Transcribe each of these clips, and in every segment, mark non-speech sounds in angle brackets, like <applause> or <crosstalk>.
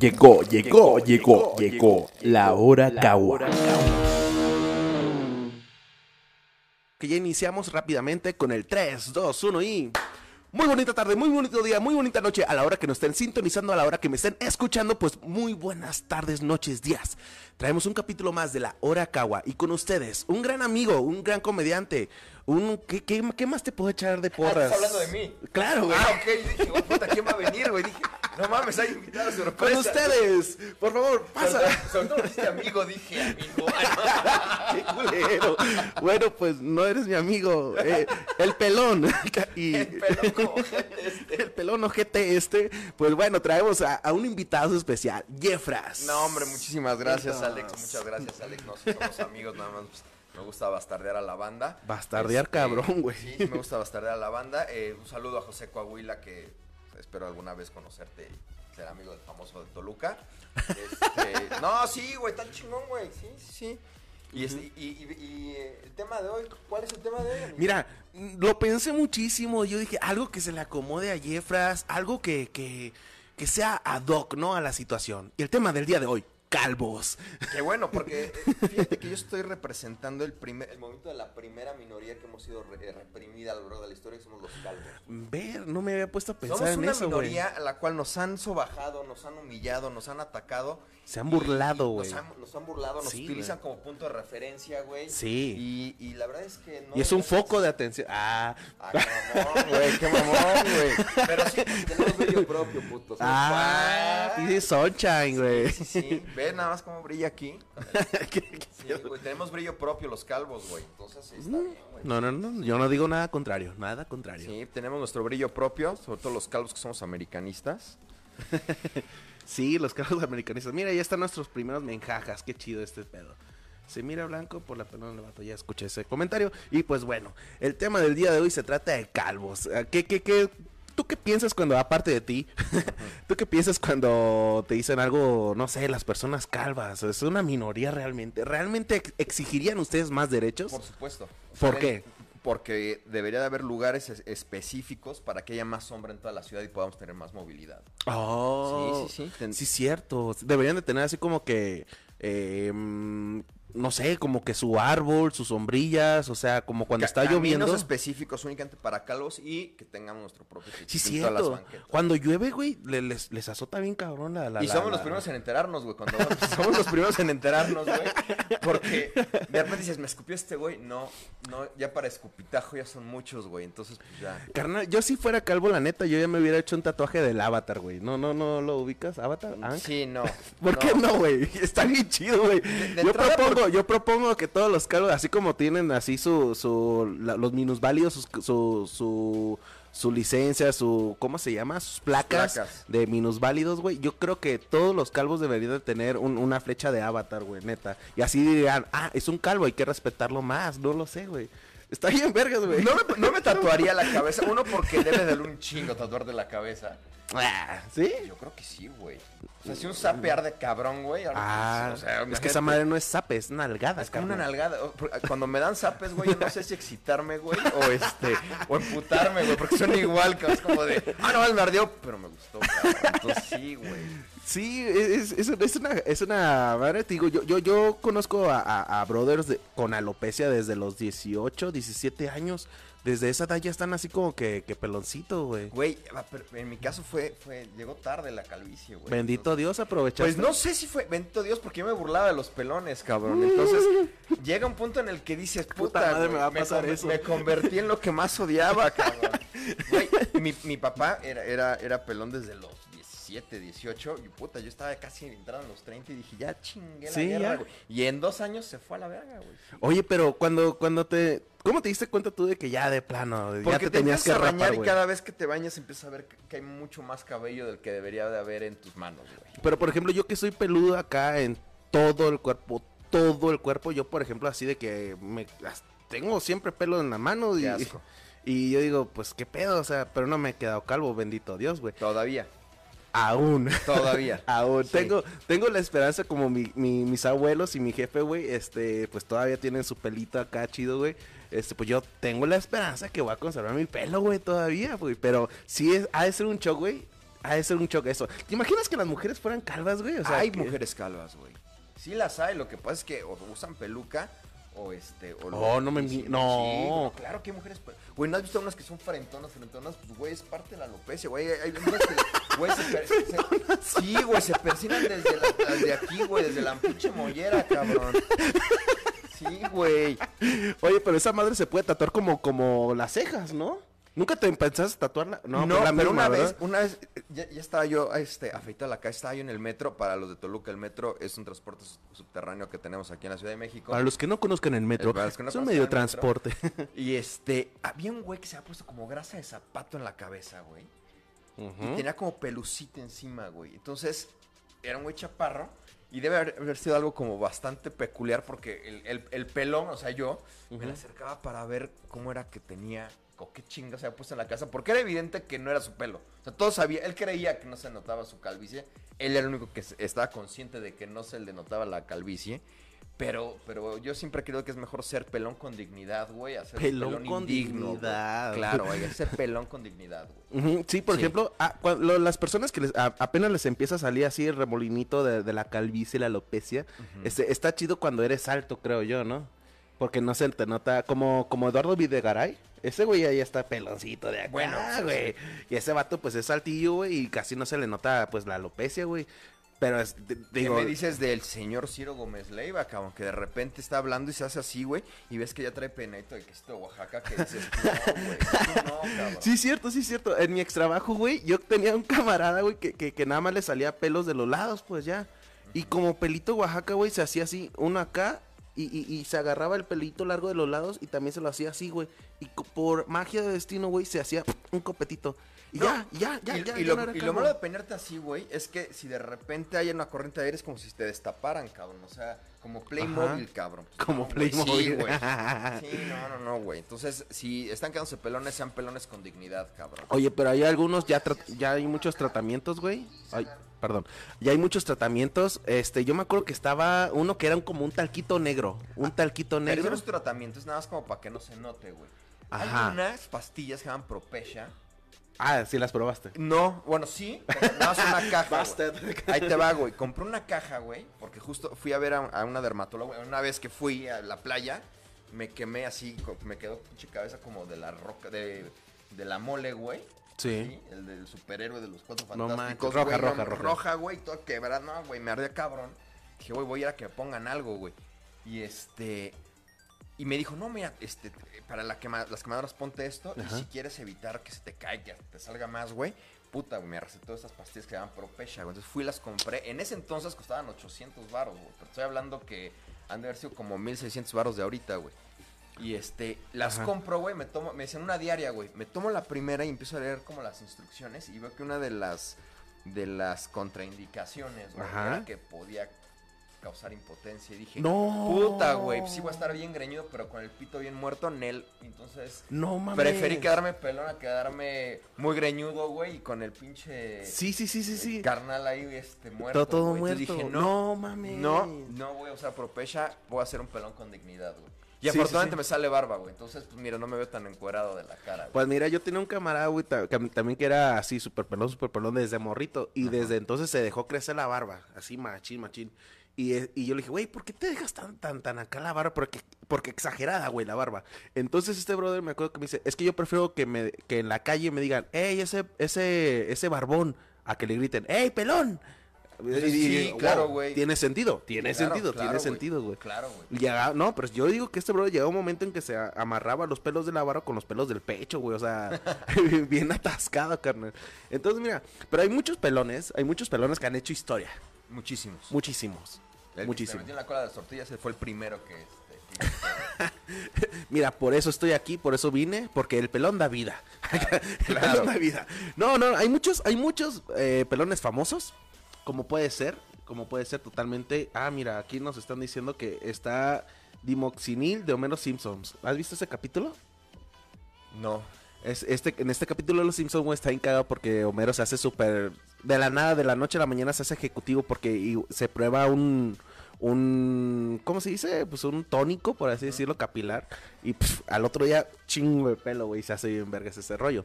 Llegó, llegó, llegó, llegó la hora Kawa. Que ya iniciamos rápidamente con el 3, 2, 1 y... Muy bonita tarde, muy bonito día, muy bonita noche a la hora que nos estén sintonizando, a la hora que me estén escuchando, pues muy buenas tardes, noches, días. Traemos un capítulo más de la Hora Kawa y con ustedes, un gran amigo, un gran comediante, un... ¿Qué, qué, qué más te puedo echar de Ah, porras? ¿Estás hablando de mí? Claro, güey. Ah, ok. Yo dije, güey, puta, ¿quién va a venir, güey? Dije, no mames, hay invitado sorpresa. Con ustedes, por favor, pasa. Sobre, todo este amigo, dije, amigo. <laughs> Qué culero. Bueno, pues no eres mi amigo. eh, el pelón. Y <laughs> El pelón ojete este. el pelón ojete este. Pues bueno, traemos a, a un invitado especial, Jeffras. No, hombre, muchísimas gracias, Entonces. Alex. Muchas gracias, Alex. No somos amigos, nada más. pues, me gusta bastardear a la banda. Bastardear, cabrón, güey. Sí, sí, me gusta bastardear a la banda. Eh, un saludo a José Coahuila, que espero alguna vez conocerte y ser amigo del famoso de Toluca. Este, <laughs> no, sí, güey, tan chingón, güey. Sí, sí, sí. Y, este, y, y- y, eh, el tema de hoy, ¿cuál es el tema de hoy? amigo? Mira, mm, lo pensé muchísimo. Yo dije, algo que se le acomode a Jeffras, algo que, que, que sea ad hoc, ¿no? A la situación. Y el tema del día de hoy, calvos. Qué bueno, porque eh, fíjate que yo estoy representando el primer, el momento de la primera minoría que hemos sido re- eh, reprimida a lo largo de la historia, que somos los calvos. Ver, no me había puesto a pensar Somos en una eso, güey. minoría a la cual nos han sobajado, nos han humillado, nos han atacado. Se han burlado, güey. Nos han, nos han burlado, nos Sí, utilizan como punto de referencia, güey. Sí. Y, y la verdad es que no. Y es un foco de atención. Ah, Ah, qué mamón, güey, qué mamón, güey. Pero sí, tenemos brillo propio, puto. Somos ah, dice Sunshine, güey. Sí, sí. Ve nada más cómo brilla aquí. <laughs> ¿Qué- qué Sí, güey, tenemos brillo propio los calvos, güey. Entonces, sí, está bien, güey. No, no, no, yo no digo nada contrario, nada contrario. Sí, tenemos nuestro brillo propio, sobre todo los calvos que somos americanistas. <laughs> Sí, los carros americanistas. Mira, ya están nuestros primeros menjajas, qué chido este pedo. Se mira blanco por la pelona del vato, ya escuché ese comentario. Y pues bueno, el tema del día de hoy se trata de calvos. Ah, ¿Qué, qué, qué? ¿Tú qué piensas cuando, aparte de ti, <laughs> tú qué piensas cuando te dicen algo, no sé, las personas calvas? Es una minoría realmente. ¿Realmente ex- exigirían ustedes más derechos? Por supuesto. ¿Por qué? Porque debería de haber lugares es- específicos para que haya más sombra en toda la ciudad y podamos tener más movilidad. Oh, Sí, sí, sí. Sí, cierto. Deberían de tener así como que, eh, mm, no sé, como que su árbol, sus sombrillas, o sea, como cuando está lloviendo. específicos únicamente para calvos y que tengamos nuestro propio Sí, en todas las cierto. banquetas. Cuando llueve, güey, le- les, les azota bien cabrón la... la y somos la- los primeros en enterarnos, güey. Cuando <laughs> somos los primeros en enterarnos, güey. Porque de repente dices, me escupió este güey. No, no, ya para escupitajo ya son muchos, güey. Entonces, pues ya. Carnal, yo si fuera calvo, la neta, yo ya me hubiera hecho un tatuaje del Avatar, güey. No, no, no, ¿lo ubicas? ¿Avatar? ¿Aang? Sí, no. <laughs> ¿Por qué no, güey? <laughs> Está bien chido, güey. Yo propongo, yo propongo que todos los calvos, así como tienen así su, su, la- los minusválidos, sus- su, su, su licencia, su, ¿cómo se llama? Sus placas, placas. de minusválidos, güey. Yo creo que todos los calvos deberían de tener un- una flecha de avatar, güey, neta. Y así dirían, ah, es un calvo, hay que respetarlo más. No lo sé, güey. Está bien vergas, güey. No me, no me <laughs> tatuaría la cabeza. Uno, porque debe de un chingo tatuar de la cabeza. Ah, ¿Sí? Yo creo que sí, güey. O sea, si un sapear de cabrón, güey. Ah, o sea, es que esa madre no es zape, es nalgada. Es como una nalgada. Cuando me dan zapes, güey, yo no sé si excitarme, güey, o este, o emputarme, güey, porque son igual, cabrón. Es como de, ah, no, me ardió, pero me gustó, cabrón. Entonces sí, güey. Sí, es, es, es una, es una madre, te digo, yo, yo, yo conozco a, a- a brothers de- con alopecia desde los 18, 17 años. Desde esa edad ya están así como que, que peloncito, güey. Güey, ah, en mi caso fue, fue, llegó tarde la calvicie, güey. Bendito Entonces- Dios, aprovechaste. Pues no sé si fue, bendito Dios, porque yo me burlaba de los pelones, cabrón. Entonces, <laughs> llega un punto en el que dices, Puta puta, madre, güey, me va a pasar conver- eso. me convertí en lo que más odiaba, cabrón. <laughs> Güey, mi, mi papá era, era, era pelón desde los 17, 18, y puta, yo estaba casi entrando en los 30 y dije, ya chingué la Sí, guerra, ya. güey. Y en dos años se fue a la verga, güey. Oye, pero cuando, cuando te... ¿Cómo te diste cuenta tú de que ya de plano, ya Porque te te, tenías que a rapar, bañar y cada vez que te bañas empiezas a ver que, hay mucho más cabello del que debería de haber en tus manos, güey. Pero por ejemplo, yo que soy peludo acá en todo el cuerpo, todo el cuerpo, yo por ejemplo así de que me tengo siempre pelo en la mano y, Qué asco. <laughs> y yo digo, pues qué pedo, o sea, pero no me he quedado calvo, bendito Dios, güey. Todavía, Aún. todavía. <laughs> Aún Sí. tengo, tengo la esperanza como mi, mi- mis abuelos y mi jefe, güey, este, pues todavía tienen su pelito acá chido, güey. Este, pues yo tengo la esperanza que voy a conservar mi pelo, güey, todavía, güey. Pero sí es, ha de ser un shock, güey. Ha de ser un choque eso. ¿Te imaginas que las mujeres fueran calvas, güey? O sea, hay que- mujeres calvas, güey. Sí las hay, lo que pasa es que usan peluca o este... O Oh, no me sí, no. sí, claro que hay mujeres... pe- Güey, ¿no has visto unas que son frentonas, frentonas? Pues, güey, es parte de la alopecia, güey. Hay unas que, güey, se, per- se- Sí, güey, se persinan desde, la- desde aquí, güey, desde la pinche mollera, cabrón. Sí, güey. Oye, pero esa madre se puede tatuar como, como las cejas, ¿no? ¿Nunca te pensaste tatuarla? No, No, pues la pero misma, una vez, una vez, ya, ya estaba yo este, afeitado la cara, estaba yo en el metro, para los de Toluca, el metro es un transporte su- subterráneo que tenemos aquí en la Ciudad de México. Para los que no conozcan el metro, Eh, para los que no es un medio metro. transporte. <laughs> Y este, había un güey que se había puesto como grasa de zapato en la cabeza, güey. Y tenía como pelucita encima, güey. Entonces, era un güey chaparro. Y debe haber, sido algo como bastante peculiar porque el, el- el pelón, o sea, yo me le acercaba para ver cómo era que tenía, o qué chinga se había puesto en la casa. Porque era evidente que no era su pelo. O sea, todos sabía, él creía que no se notaba su calvicie. Él era el único que estaba consciente de que no se le notaba la calvicie. Pero, pero yo siempre creo que es mejor ser pelón con dignidad, güey, un Pelón con indigno, dignidad. Claro, güey, ser pelón con dignidad, güey. Sí, por Sí. ejemplo, a- cua- lo- las personas que les- a- apenas les empieza a salir así el remolinito de, de la calvicie y la alopecia, este, está chido cuando eres alto, creo yo, ¿no? Porque no se te nota, como, como Eduardo Videgaray, ese güey ahí está peloncito de acá, Bueno, sí, güey. Y ese vato, pues, es altillo, güey, y casi no se le nota, pues, la alopecia, güey. Pero, es, d- ¿Qué digo... me dices del señor Ciro Gómez Leiva, cabrón? Que de repente está hablando y se hace así, güey, y ves que ya trae penito de quesito de Oaxaca, que dices, no, güey, no, cabrón. Sí, cierto, sí, cierto. En mi ex trabajo, güey, yo tenía un camarada, güey, que, que, que nada más le salía pelos de los lados, pues ya. Y como pelito Oaxaca, güey, se hacía así, uno acá, y, y, y se agarraba el pelito largo de los lados y también se lo hacía así, güey. Y por magia de destino, güey, se hacía un copetito. Y No, ya, ya, ya, y, ya. y ya lo, no y lo malo de peinarte así, güey, es que si de repente hay una corriente de aire es como si te destaparan, cabrón. O sea, como Playmobil, cabrón. Pues Como no, Playmobil. güey. <laughs> Sí, no, no, no, güey. Entonces, si están quedándose pelones, sean pelones con dignidad, cabrón. Oye, pero hay algunos, ya, ya hay muchos tratamientos, güey. Ay, perdón. Ya hay muchos tratamientos. Este, yo me acuerdo que estaba uno que era como un talquito negro. Un talquito Pero eso negro. no es tratamiento, es nada más como para que no se note, güey. Ajá. Hay unas pastillas que se llaman Propecia. Ah, sí las probaste. No, bueno, sí, pero nada más una <laughs> caja. Ahí te va, güey. Compré una caja, güey, porque justo fui a ver a, a una dermatóloga. Una vez que fui a la playa, me quemé así, me quedó pinche cabeza como de la roca, de, de la mole, güey. Sí. El del superhéroe de los cuatro No fantásticos. manches, roja, güey, roja, no, roja. Roja, güey, toda quebrada. No, güey, me ardía cabrón. Dije, güey, voy a ir a que me pongan algo, güey. Y este... Y me dijo, no, mira, este, para la quema- las quemadoras ponte esto. Ajá. Y si quieres evitar que se te caiga, te salga más, güey. Puta, güey, me recetó esas pastillas que se llaman Propecia, güey. Entonces fui y las compré. En ese entonces costaban 800 baros, güey. Pero estoy hablando que han de haber sido como 1600 baros de ahorita, güey. Y este, las Ajá. compro, güey, me tomo, me dicen una diaria, güey. Me tomo la primera y empiezo a leer como las instrucciones y veo que una de las de las contraindicaciones, güey, era que podía causar impotencia y dije, No. puta, güey, pues sí voy a estar bien greñudo, pero con el pito bien muerto, Nel. Entonces, No mames. preferí quedarme pelón a quedarme muy greñudo, güey, y con el pinche Sí, sí, sí, sí, sí. carnal ahí este muerto. Todo, todo güey. muerto. Dije, no, no, mames. no, no voy a usar Propecia, voy a hacer un pelón con dignidad, güey. Y Sí, afortunadamente sí. me sale barba, güey. Entonces, pues mira, no me veo tan encuerado de la cara, güey. Pues mira, yo tenía un camarada, güey, también que era así, súper pelón, súper pelón desde morrito. Y desde entonces se dejó crecer la barba, así machín, machín. Y, eh, y yo le dije, güey, ¿por qué te dejas tan, tan, tan acá la barba? Porque, porque exagerada, güey, la barba. Entonces este brother me acuerdo que me dice, es que yo prefiero que, me, que en la calle me digan, hey, ese, ese, ese barbón, a que le griten, hey, pelón. Y- Sí, claro, güey. Tiene sentido, tiene Claro, sentido, claro, tiene sentido, güey. Claro, güey. No, pero yo digo que este brother llegaba un momento en que se amarraba los pelos de la barba con los pelos del pecho, güey. O sea, <laughs> <laughs> bien atascado, carnal. Entonces, mira, pero hay muchos pelones, hay muchos pelones que han hecho historia. Muchísimos. Muchísimos. El que se muchísimos. metió en la cola de las tortillas fue el primero que este. que- <laughs> Mira, por eso estoy aquí, por eso vine, porque el pelón da vida. el claro. pelón da vida. No, no, hay muchos, hay muchos eh, pelones famosos, como puede ser, como puede ser totalmente. Ah, mira, aquí nos están diciendo que está Dimoxinil de Homero Simpsons. ¿Has visto ese capítulo? no. Es, este, en este capítulo de Los Simpsons, está encagado porque Homero se hace súper... De la nada, de la noche a la mañana se hace ejecutivo porque y se prueba un... un ¿Cómo se dice? Pues un tónico, por así decirlo, capilar. Y al otro día, chingo de pelo, güey, se hace bien vergas ese rollo.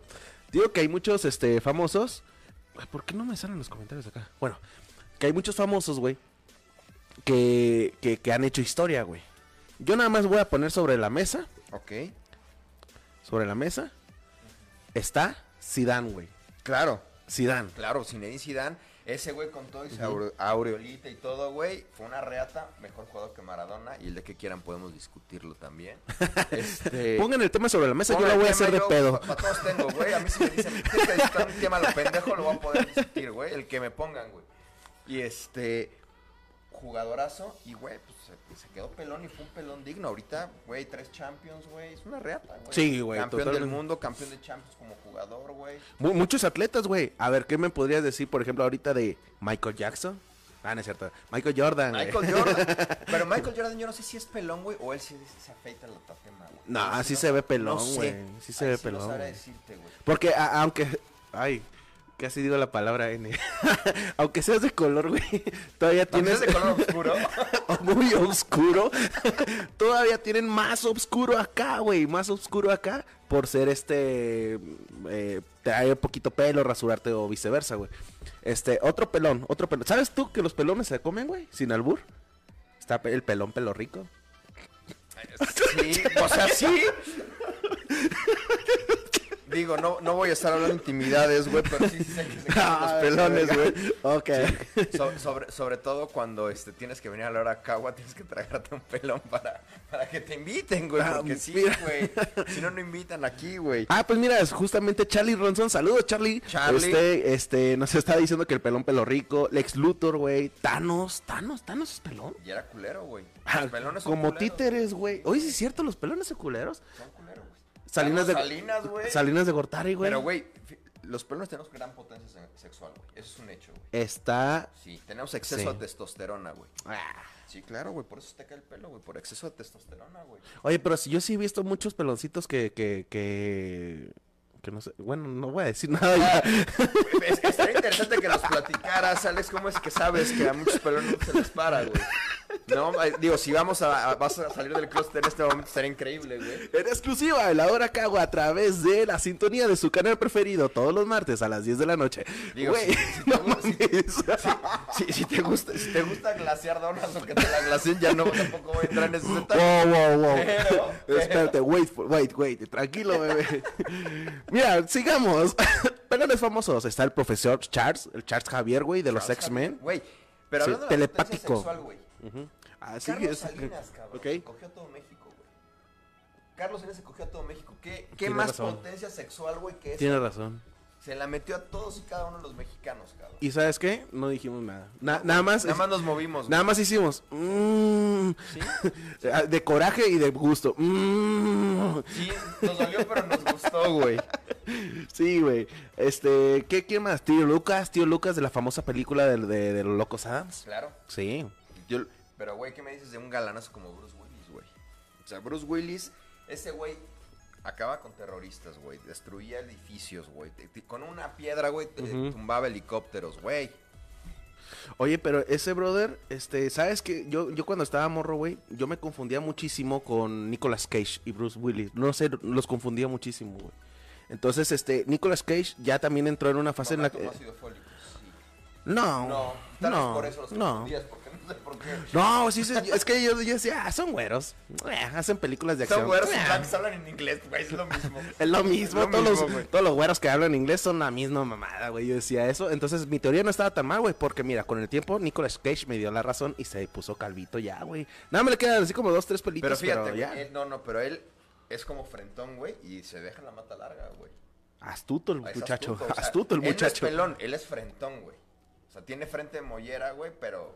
Digo que hay muchos este, famosos ¿Por qué no me salen los comentarios acá? Bueno, que hay muchos famosos, güey, que, que, que han hecho historia, güey. Yo nada más voy a poner sobre la mesa, Ok. sobre la mesa, está Zidane, güey. Claro. Zidane. Claro, Zinedine Zidane, ese güey con todo y su aure- aureolita y todo, güey, fue una reata, mejor jugador que Maradona, y el de que quieran podemos discutirlo también. <laughs> Este, Pongan el tema sobre la mesa, yo la voy a hacer de yo pedo. pa- pa' todos tengo, güey, a mí si me dicen, que discutir un tema a lo pendejo, lo voy a poder discutir, güey, el que me pongan, güey. Y este, jugadorazo, y güey, pues se, se quedó pelón y fue un pelón digno. Ahorita, güey, tres Champions, güey, es una reata, güey. Sí, güey, Campeón del mundo, campeón de Champions como jugador, güey. Mu- muchos atletas, güey. A ver, ¿qué me podrías decir, por ejemplo, ahorita de Michael Jackson? Ah, no es cierto. Michael Jordan. güey. Michael Jordan. <laughs> Pero Michael Jordan, yo no sé si es pelón, güey, o él sí se afeita la tatema, güey. No, así no- se ve pelón, no sé. güey. Sí se ve pelón, decirte, güey. Porque a- aunque... Ay, casi digo la palabra N. <laughs> aunque seas de color, güey, todavía tienes... es de color oscuro. <laughs> muy oscuro. todavía tienen más oscuro acá, güey. Más oscuro acá. Por ser este... Eh, traer poquito pelo, rasurarte o viceversa, güey. Este, otro pelón, otro pelón. ¿Sabes tú que los pelones se comen, güey? Sin albur. Está el pelón pelo rico. Sí, o sea, sí. <laughs> Digo, no, no voy a estar hablando de intimidades, güey, pero sí, sí sé que se <laughs> comen los pelones, güey. Ok. So- sobre, sobre todo cuando este, tienes que venir a la hora cagua, tienes que tragarte un pelón para, para que te inviten, güey. Ah, Porque sí, güey. Si no, no invitan aquí, güey. Ah, pues mira, es justamente Charlie Ronson. Saludos, Charlie. Charlie. Este, este, nos está diciendo que el pelón pelo rico. Lex Luthor, güey. Thanos, Thanos, Thanos es pelón. Y era culero, güey. Ah, Los pelones son como culeros, títeres, güey. Oye, sí es cierto, los pelones son culeros. Son. Salinas de Salinas, güey. Salinas de Gortari, güey. Pero, güey, los pelones tenemos gran potencia se- sexual, güey. Eso es un hecho, güey. Está. Sí, tenemos exceso Sí. de testosterona, güey. Ah. Sí, claro, güey, por eso te cae el pelo, güey, por exceso de testosterona, güey. Oye, pero si yo sí he visto muchos peloncitos que, que, que. Que no sé. Bueno, no voy a decir <laughs> nada ya. Es- Estaría interesante que nos platicaras, Alex, cómo es que sabes que a muchos pelones no se les para, güey. No, digo, si vamos a, a- vas a salir del clúster en este momento, estaría increíble, güey. En exclusiva la hora Cagua a través de la sintonía de su canal preferido todos los martes a las 10 de la noche. Digo, Güey, si- te gusta, si te gusta glasear donas o que te la glaceen, ya no, tampoco voy a entrar en ese detalle. Wow, wow, wow. Pero- pero- Espérate, wait, wait, wait, tranquilo, bebé. Mira, sigamos. <laughs> Pelones famosos. Está el profesor Charles, el Charles Javier, güey, de los X-Men. Güey, pero Sí, hablando de telepático. sexual, güey. Sí, Carlos es- Salinas, cabrón. Ok. Cogió todo México, güey. Carlos Salinas se cogió a todo México. ¿Qué, más razón. potencia sexual, güey, que eso? Tiene razón. Se la metió a todos y cada uno de los mexicanos, cabrón. ¿Y sabes qué? No dijimos nada. Na- nada más. Nada más nos movimos, güey. Nada más hicimos. mm, ¿Sí? <laughs> de coraje y de gusto. mm. Sí, nos dolió, pero nos gustó, güey. Sí, güey. Este, ¿qué, ¿quién más? Tío Lucas, tío Lucas de la famosa película de, de, de los Locos Adams. Claro. Sí. Yo- pero, güey, ¿qué me dices de un galanazo como Bruce Willis, güey? O sea, Bruce Willis, ese güey acaba con terroristas, güey. Destruía edificios, güey. Con una piedra, güey, Ujú. tumbaba helicópteros, güey. Oye, pero ese brother, este, ¿sabes qué? Yo, yo cuando estaba morro, güey, yo me confundía muchísimo con Nicolas Cage y Bruce Willis. No sé, los confundía muchísimo, güey. Entonces, este, Nicolas Cage ya también entró en una fase en la que... Sí. No, No, tal vez no, por eso los no. porque no sé por qué. No, sí, sí, es que yo, yo decía, ah, son güeros. Eh, hacen películas de acción. Son güeros y Eh, blancos hablan en inglés, güey, es lo mismo. <laughs> Es lo mismo, Es lo todos, mismo, los, todos los güeros que hablan inglés son la misma mamada, güey. Yo decía eso. Entonces mi teoría no estaba tan mal, güey. Porque mira, con el tiempo Nicolas Cage me dio la razón y se puso calvito ya, güey. Nada me le quedan así como dos, tres Pero pelitos, pero, fíjate, ya. güey, él- no, no, pero él es como frentón, güey, y se deja la mata larga, güey. Astuto el Es muchacho, astuto, o sea, astuto el él no muchacho. es pelón, él es frentón, güey. O sea, tiene frente de mollera, güey, pero...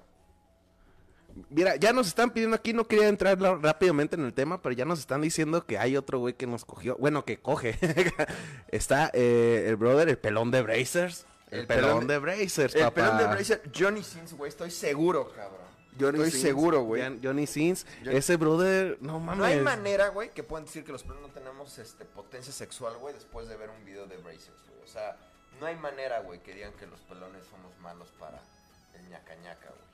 Mira, ya nos están pidiendo aquí, no quería entrar rápidamente en el tema, pero ya nos están diciendo que hay otro güey que nos cogió, bueno, que coge. <laughs> Está eh, el brother, el pelón de Brazers. El, El pelón, pelón de Brazers, El papá. pelón de Bracer, Johnny Sins, güey, estoy seguro, cabrón. Johnny estoy Sins, seguro, güey. Johnny Sins. Johnny- Ese brother, no mames. No hay manera, güey, que puedan decir que los pelones no tenemos este, potencia sexual, güey, después de ver un video de Brazers, güey. O sea, no hay manera, güey, que digan que los pelones somos malos para el ñaca ñaca, güey.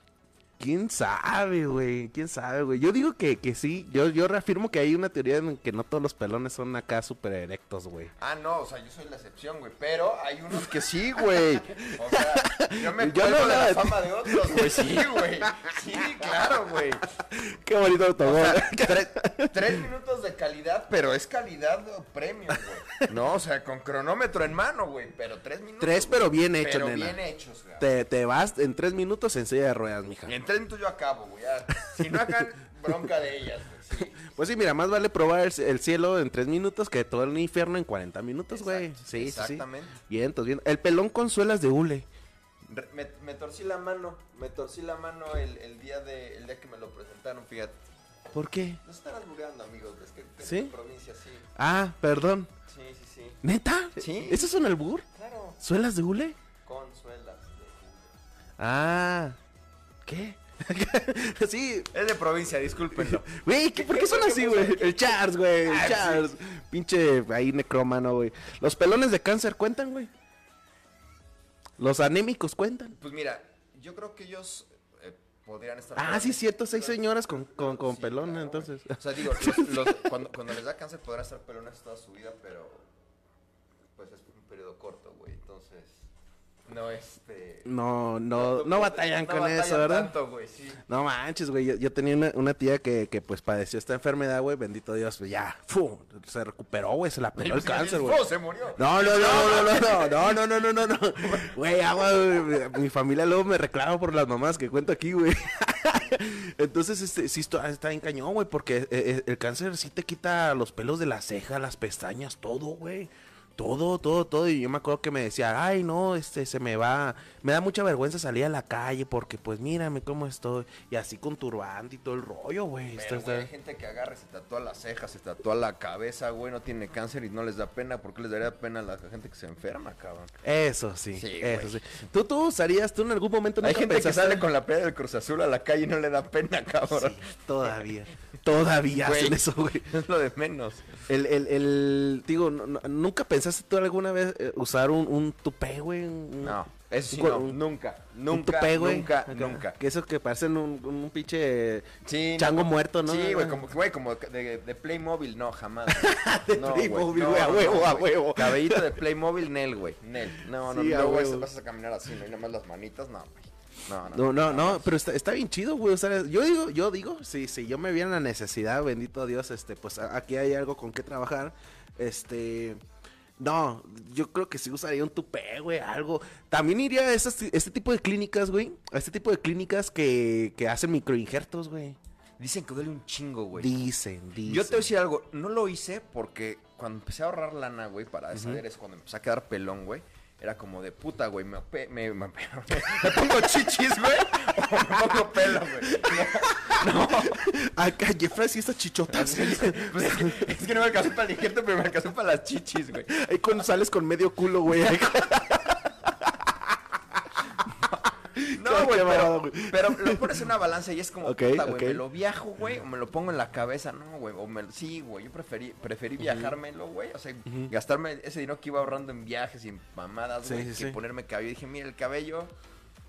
¿Quién sabe, güey? ¿Quién sabe, güey? Yo digo que, que sí. Yo, yo reafirmo que hay una teoría en que no todos los pelones son acá súper erectos, güey. Ah, no, o sea, yo soy la excepción, güey. Pero hay unos que sí, güey. <laughs> O sea, yo me <laughs> Yo no de la fama de otros, güey. <laughs> Sí, güey. Sí, claro, güey. Qué bonito O autogol. sea, tres, tres minutos de calidad, pero es calidad premium, güey. No, o sea, con cronómetro en mano, güey. Pero tres minutos. Tres, pero bien hecho, Pero nena. bien hechos, güey. te, te vas en tres minutos en silla de ruedas, mija. En tres minutos yo acabo, güey. Si no acá, bronca de ellas, güey. Sí. Pues sí, mira, más vale probar el, el cielo en tres minutos que todo el infierno en 40 minutos, güey. Sí, sí, sí. exactamente. Bien, entonces bien. El pelón con suelas de hule. Me, me torcí la mano, me torcí la mano el, el día de, el día que me lo presentaron, fíjate. ¿Por qué? Nos están albureando, amigos, es que que ¿Sí? en provincia sí. Ah, perdón. Sí, sí, sí. ¿Neta? Sí. ¿Eso es un albur? Claro. ¿Suelas de hule? Con suelas de jugo. Ah. ¿Qué? <laughs> sí. Es de provincia, discúlpenlo. <laughs> Güey, ¿qué- ¿por qué ¿Qué son así, ¿Qué güey? El Charles, güey. El Ah, sí. Charles. Pinche ahí necrómano, güey. ¿Los pelones de cáncer cuentan, güey? ¿Los anémicos cuentan? Pues mira, yo creo que ellos eh, podrían estar. Ah, sí, cierto, seis señoras con, con, con Sí, pelón, claro, entonces. güey. O sea, digo, los- los- <laughs> cuando, cuando les da cáncer podrán estar pelones toda su vida, pero pues es un periodo corto, no este. No, no, no batallan con batallan eso, ¿verdad? tanto, güey, sí. No manches, güey. Yo, yo tenía una, una tía que, que, pues, padeció esta enfermedad, güey. Bendito Dios, pues, ya. ¡fu! Se recuperó, güey. Se la peló el Pues, cáncer, ¡oh, güey. se murió. No, no, no, no, no, no, no, no, no, no, no, no. Güey, agua, güey. Mi familia luego me reclama por las mamás que cuento aquí, güey. Entonces, este, sí está, bien cañón, güey, porque eh, eh, el cáncer sí te quita los pelos de la ceja, las pestañas, todo, güey. Todo, todo, todo. Y yo me acuerdo que me decía, ay, no, este, se me va. Me da mucha vergüenza salir a la calle porque, pues, mírame cómo estoy. Y así con turbante y todo el rollo, güey. Hay gente que agarra se tatúa las cejas, se tatúa la cabeza, güey, no tiene cáncer y no les da pena. ¿Por qué les daría pena a la gente que se enferma, cabrón? Eso sí, Sí, eso güey. sí. ¿Tú, tú usarías, tú en algún momento Hay gente que sale con la playa del Cruz Azul a la calle y no le da pena, cabrón. Sí, todavía. Todavía Güey. hacen eso, güey. <laughs> Es lo de menos. El, el, el, digo, no- no- ¿nunca pensaste tú alguna vez eh, usar un, un tupé, güey? Un- No, eso sí un- no, un- nunca, un nunca, tupé, güey. nunca, Acá. nunca. Que esos que parecen un, un pinche Sí, chango no, muerto, ¿no? Sí, güey, como, güey, como de, de Playmobil, no, jamás. <laughs> De No, Playmobil, no, güey, a no, huevo, a güey. huevo. Cabellito de <laughs> Playmobil, Nel, güey, Nel. No, no, Sí, luego huevo. vas a caminar así, no, y nada más las manitas, no, güey. No, no, No, no, no, pero está, está bien chido, güey. Yo digo, yo digo, si, si yo me viera en la necesidad, bendito Dios, este, pues aquí hay algo con qué trabajar. Este, no, yo creo que sí usaría un tupé, güey, algo. También iría a esas- este tipo de clínicas, güey. A este tipo de clínicas que, que hacen microinjertos, güey. Dicen que duele un chingo, güey. Dicen, dicen. Yo te voy a decir algo, no lo hice porque cuando empecé a ahorrar lana, güey, para hacer eso, cuando empecé a quedar pelón, güey, era como de puta, güey, me, ope- me, me, <laughs> me pongo chichis, güey, o me pongo pelo, güey. No, no. Acá, Jeffrey, sí chichotas. Pues es, que, es que no me alcanzó para el injerto, pero me alcanzó para las chichis, güey. Ahí cuando sales con medio culo, güey. ahí- No, Qué güey, pero, mamada, güey. pero lo <laughs> pones en una balanza y es como, Ok, puta, güey, me lo viajo, güey, o me lo pongo en la cabeza, no, güey, o me sí, güey, yo preferí, preferí viajármelo, güey, o sea, gastarme ese dinero que iba ahorrando en viajes y en mamadas, Sí, güey, sí, que sí. ponerme cabello. Dije, mira, el cabello,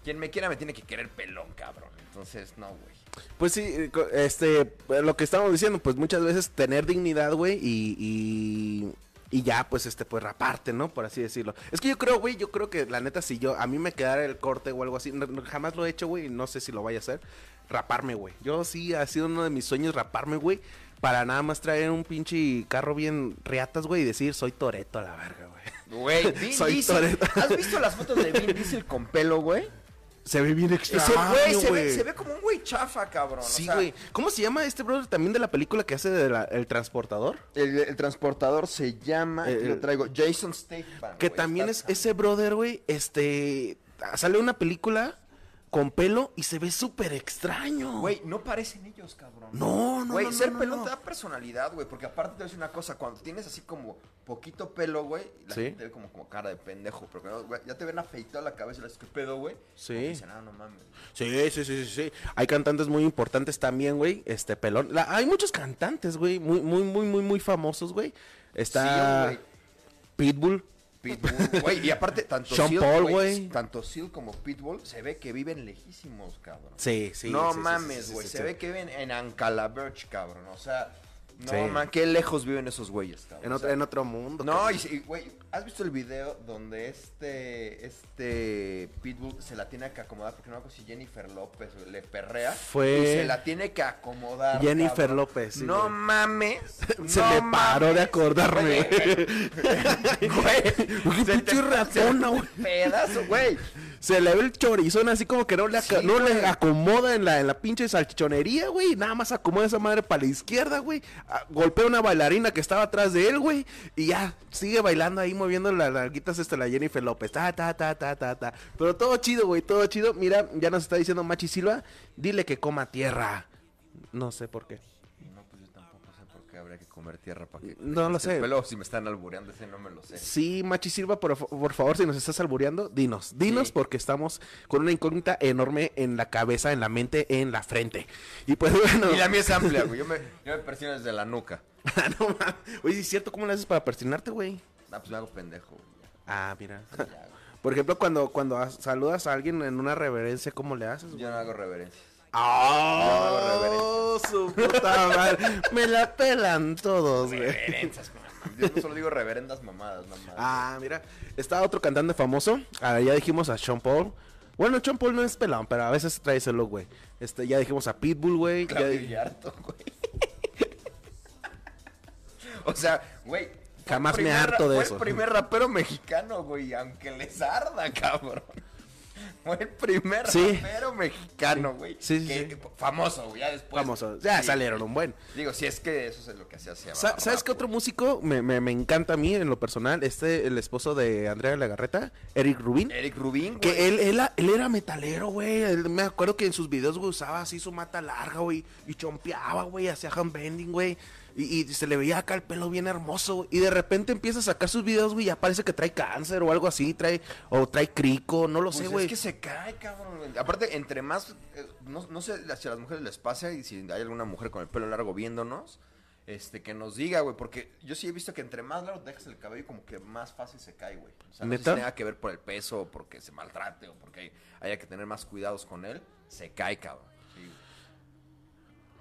quien me quiera me tiene que querer pelón, cabrón, entonces, no, güey. Pues sí, eh, este, lo que estamos diciendo, pues muchas veces tener dignidad, güey, y, y, y ya, pues, este, pues raparte, ¿no? Por así decirlo. Es que yo creo, güey, yo creo que la neta, si yo, a mí me quedara el corte o algo así, no- jamás lo he hecho, güey, no sé si lo vaya a hacer, raparme, güey. Yo sí, ha sido uno de mis sueños raparme, güey, para nada más traer un pinche carro bien riatas, güey, y decir, soy Toreto a la verga, güey. Güey, <laughs> Vin Diesel. ¿has visto las fotos de Vin Diesel con pelo, güey? Se ve bien Ese extraño, güey se ve, güey. se ve como un güey chafa, cabrón. o Sí, sea, güey. ¿Cómo se llama este brother también de la película que hace de la- El Transportador? El, el transportador se llama, aquí El- lo traigo, Jason Statham. Que güey, también está- es ese brother, güey, este, sale una película con pelo y se ve súper extraño. Güey, no parecen ellos, cabrón. No, no, Güey, no, ser no, pelón no. te da personalidad, güey, porque aparte te voy a decir una cosa, cuando tienes así como poquito pelo, güey, la Sí. gente te ve como, como cara de pendejo, no, güey, ya te ven afeitado la cabeza y le dices, ¿qué pedo, güey? Sí. Dicen, ah, no mames. Sí, sí, sí, sí, sí. Hay cantantes muy importantes también, güey, este pelón. La- hay muchos cantantes, güey, muy, muy, muy, muy, muy famosos, güey. Está Sí. Pitbull, Pitbull, <laughs> güey. Y aparte, tanto Sean Seal, Paul, güey. Tanto Seal como Pitbull se ve que viven lejísimos, cabrón. Sí, sí. no sí, mames, güey. sí, se sí. ve que viven en Ancalaberch, cabrón. O sea, no Sí. man, qué lejos viven esos güeyes, cabrón. En O otro, sea, en otro mundo. no, cabrón. y, güey, ¿has visto el video donde este, este Pitbull se la tiene que acomodar? Porque no me acuerdo si Jennifer López güey, le perrea. Fue- Y se la tiene que acomodar. Jennifer cabrón. López, sí, no güey. mames. <laughs> Se no me paró de acordarme. Güey, <laughs> se pinche ratona, güey. Pedazo, güey. Se le ve el chorizón así como que no le, Sí, no le acomoda en la, en la pinche salchichonería, güey. Nada más acomoda esa madre para la izquierda, güey. Ah, Golpea una bailarina que estaba atrás de él, güey. Y ya, sigue bailando ahí, moviendo las larguitas esta la Jennifer López. Ta, ta, ta, ta, ta, ta. Pero todo chido, güey, todo chido. Mira, ya nos está diciendo Machi Silva. Dile que coma tierra. No sé por qué. Habría que comer tierra para que. No lo sé. Si me están albureando, ese no me lo sé. Sí, Machi Silva, por, por favor, si nos estás albureando, dinos, dinos, Sí. porque estamos con una incógnita enorme en la cabeza, en la mente, en la frente. Y pues bueno. Y la mía es amplia, <laughs> güey. Yo me, yo me persigno desde la nuca. no mames. Oye, ¿sí es cierto cómo le haces para persinarte, güey? Ah, pues me hago pendejo, güey. Ah, mira. Ya. Por ejemplo, cuando, cuando as- saludas a alguien en una reverencia, ¿cómo le haces? güey? Yo no hago reverencias. ¡Oh! Su puta madre. Me la pelan todos, güey. Reverencias, Yo no solo digo reverendas mamadas, mamadas. Ah, mira. Está otro cantante famoso. Ah, ya dijimos a Sean Paul. Bueno, Sean Paul no es pelón, pero a veces trae ese look, güey. Este, ya dijimos a Pitbull, güey. ya Claudio di- Yarto, güey. <laughs> o sea, güey. Jamás me harto de fue eso. el primer rapero mexicano, güey, aunque les arda, cabrón. <laughs> Fue el primer Sí. rapero mexicano, güey. Sí, sí, que- sí. Famoso, güey, ya después. Famoso. Ya salieron un buen. Digo, si es que eso es lo que hacía Sa- ¿Sabes qué otro músico me, me, me encanta a mí en lo personal? Este, el esposo de Andrea Legarreta, Eric Rubin. Eric Rubin, güey. Que él, él, él era metalero, güey. Me acuerdo que en sus videos, güey, usaba así su mata larga, güey. Y chompeaba, güey. Hacía handbending, güey. Y, y se le veía acá el pelo bien hermoso. güey, Y de repente empieza a sacar sus videos, güey. Ya parece que trae cáncer o algo así. Trae, o trae crico, no lo Pues sé, es güey. que se cae, cabrón. Aparte, entre más. eh, no, no sé si a las mujeres les pasa y si hay alguna mujer con el pelo largo viéndonos. Este, que nos diga, güey, porque yo sí he visto que entre más largo dejas el cabello, como que más fácil se cae, güey. O sea, no sé si ¿Neta? tenga que ver por el peso, o porque se maltrate, o porque hay- haya que tener más cuidados con él, se cae, cabrón.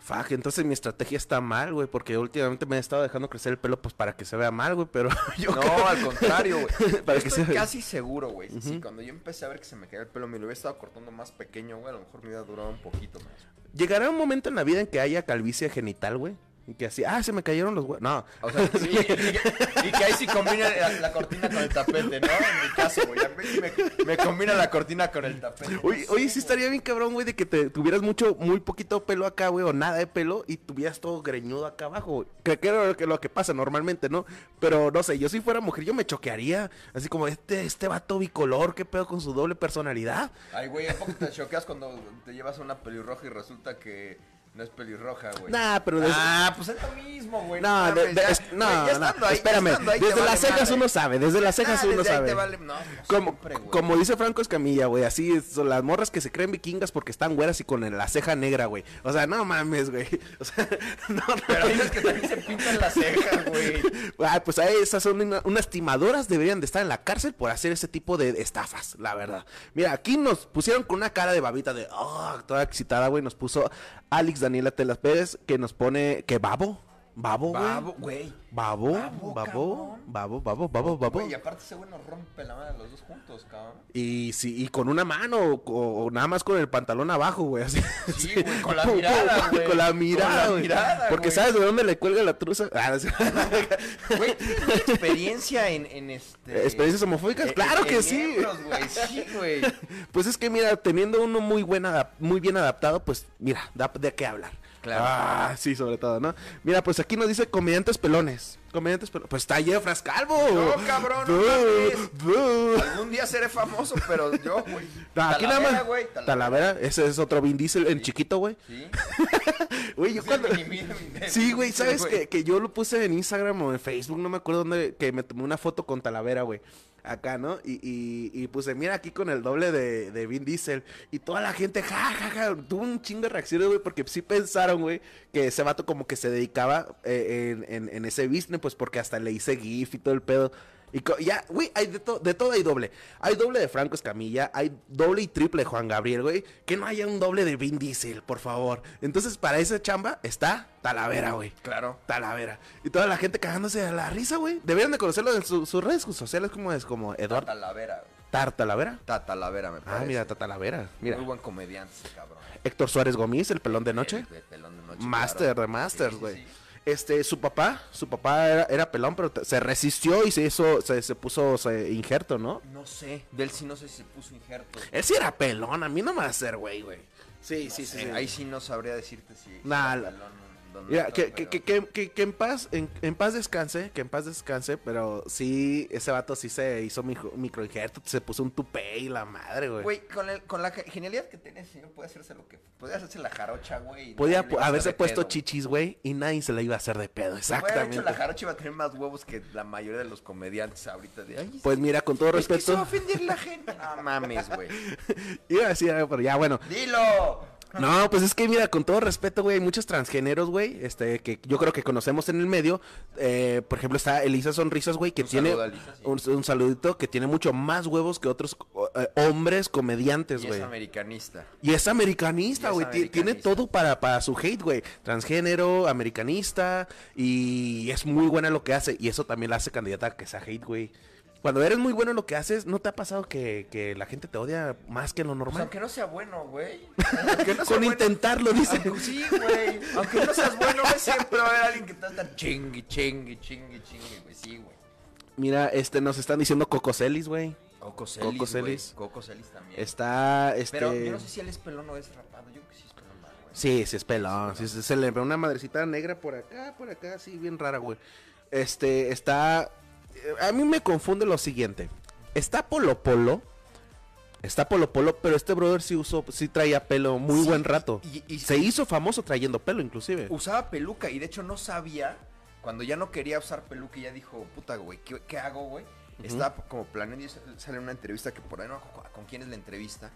Sí. Fuck, entonces mi estrategia está mal, güey. Porque últimamente me he estado dejando crecer el pelo, pues para que se vea mal, güey. Pero <laughs> yo No, creo- al contrario, güey. <laughs> Para Yo que estoy se- casi seguro, güey. Si cuando yo empecé a ver que se me caía el pelo, me lo hubiera estado cortando más pequeño, güey. A lo mejor me hubiera durado un poquito más. Llegará un momento en la vida en que haya calvicie genital, güey. Y que así, ah, se me cayeron los huevos. No. O sea, sí, y, que- y que ahí sí combina la, la cortina con el tapete, ¿no? En mi caso, güey. A mí sí me, me combina la cortina con el tapete. Oye, oye, sí estaría bien cabrón, güey, de que te tuvieras mucho, muy poquito pelo acá, güey, o nada de pelo, y tuvieras todo greñudo acá abajo, güey. Que que es lo que, lo que pasa normalmente, ¿no? Pero no sé, yo si fuera mujer, yo me choquearía. Así como este, este vato bicolor, qué pedo con su doble personalidad. Ay, güey, ¿a poco te choqueas cuando te llevas una pelirroja y resulta que no es pelirroja, güey? Nah, pero desde- Ah, pues es lo mismo, güey. No, mames, de- de- ya- es- no, no, ahí- espérame. ahí desde vale las cejas madre. uno sabe, desde las cejas Ah, uno desde ahí sabe. te vale- no, no Como, siempre, como dice Franco Escamilla, güey, así es, son las morras que se creen vikingas porque están güeras y con la ceja negra, güey. O sea, no mames, güey. O sea, <laughs> no, no. Pero unas que también se pintan las cejas, güey. Ah, pues ahí esas son una- unas timadoras, deberían de estar en la cárcel por hacer ese tipo de estafas, la verdad. Mira, aquí nos pusieron con una cara de babita de, oh, toda excitada, güey, nos puso Alex Daniela Telas Pérez, que nos pone, que babo, babo, güey. Babo, güey. Babo, Babo, babo, babo, babo, babo, babo. Güey, y aparte ese güey nos rompe la madre los dos juntos, cabrón. Y sí, y con una mano, o, o nada más con el pantalón abajo, güey, así. Sí, güey, con <laughs> la mirada, güey. Con la mirada, güey. Porque sabes de dónde le cuelga la truza. <laughs> Ah. Güey, ¿tienes mucha experiencia en, en este... ¿Experiencias homofóbicas? en- ¡Claro que sí! güey, sí, güey. <laughs> Pues es que mira, teniendo uno muy buen muy bien adaptado, pues mira, da de qué hablar. Claro. Ah, sí, sobre todo, ¿no? Mira, pues aquí nos dice comediantes pelones. Comediantes pelones. Pues está Jeffras Calvo. No, cabrón, no mames. Algún día seré famoso, pero yo, güey. Aquí nada Talavera, más. güey, Talavera, ese es otro Vin Diesel en chiquito, güey. Sí. <laughs> Güey, yo Sí, cuando. güey, ¿sabes que, que yo lo puse en Instagram o en Facebook? No me acuerdo dónde, que me tomé una foto con Talavera, güey. Acá, ¿no? Y, y, y puse, mira aquí con el doble de, de Vin Diesel. Y toda la gente, ja, ja, ja. Tuvo un chingo de reacciones, güey, porque sí pensaron, güey, que ese vato como que se dedicaba eh, en, en, en ese business, pues porque hasta le hice GIF y todo el pedo. Y ya, güey, hay de, to- de todo hay doble. Hay doble de Franco Escamilla, hay doble y triple de Juan Gabriel, güey. Que no haya un doble de Vin Diesel, por favor. Entonces, para esa chamba está Talavera, güey. Claro. Talavera. Y toda la gente cagándose a la risa, güey. Deberían de conocerlo en su- sus redes sociales, como es como Eduardo Talavera, güey. Tar Talavera. Talavera, me parece. Ah, mira, Talavera. Mira. Muy buen comediante, cabrón. Héctor Suárez Gómez, el pelón de noche. El- el pelón de noche, Master claro. de Masters, Sí, sí, güey. sí. Este, su papá, su papá era, era pelón, pero se resistió y se hizo, se, se puso se, injerto, ¿no? No sé, de él sí no sé si se puso injerto. Él sí era pelón, a mí no me va a hacer, güey, güey. Sí, sí, sí, sí. Ahí sí no sabría decirte si. Nah, era pelón, Mira, que, que, que, que, en paz, en, en paz descanse, que en paz descanse, pero sí, ese vato sí se hizo micro, microinjerto, se puso un tupé y la madre, güey. Güey, con, el- con la ge- genialidad que tiene ese señor, puede hacerse lo que. Puede hacerse la jarocha, güey. Podía haberse puesto pedo. chichis, güey, y nadie se le iba a hacer de pedo, hubiera hecho exactamente. la jarocha iba a tener más huevos que la mayoría de los comediantes ahorita. De, Ay, Pues mira, con todo es que se va a respeto, ofender la gente. No mames, güey. <laughs> iba a decir pero ya, bueno. ¡Dilo! No, pues es que mira, con todo respeto, güey, hay muchos transgéneros, güey, este, que yo creo que conocemos en el medio. Eh, por ejemplo, está Elisa Sonrisas, güey, que Un tiene Elisa, sí. un, un saludito, que tiene mucho más huevos que otros eh, hombres comediantes, Y güey. es americanista. Y es americanista, güey. ti- Tiene todo para, para su hate, güey. Transgénero, americanista. Y es muy buena lo que hace. Y eso también la hace candidata a que sea hate, güey. Cuando eres muy bueno en lo que haces, ¿no te ha pasado que, que la gente te odia más que lo Pues normal? aunque no sea bueno, güey. No <laughs> Con bueno. intentarlo, dice. Aunque sí, güey. Aunque no seas bueno, güey, siempre va a haber alguien que te va a estar chingue, chingue, chingue, chingue, güey. Sí, güey. Mira, este, nos están diciendo Coco Celis, güey. Coco Celis, Coco güey. Celis. Coco Celis también. Está, este... Pero yo no sé si él es pelón o es rapado. Yo creo que sí es pelón, güey. Sí, sí es pelón. Sí, sí, se le ve una madrecita negra por acá, por acá, sí, bien rara, güey. Este, está... A mí me confunde lo siguiente. Está Polo Polo. Está Polo Polo, pero este brother sí usó, sí traía pelo muy Sí, buen rato. y- y- se hizo famoso trayendo pelo, inclusive. Usaba peluca y de hecho no sabía. Cuando ya no quería usar peluca, ya dijo, puta, güey, ¿qué, qué hago, güey? Estaba como planeando, y sale en una entrevista que por ahí no acuerdo con quién es la entrevista,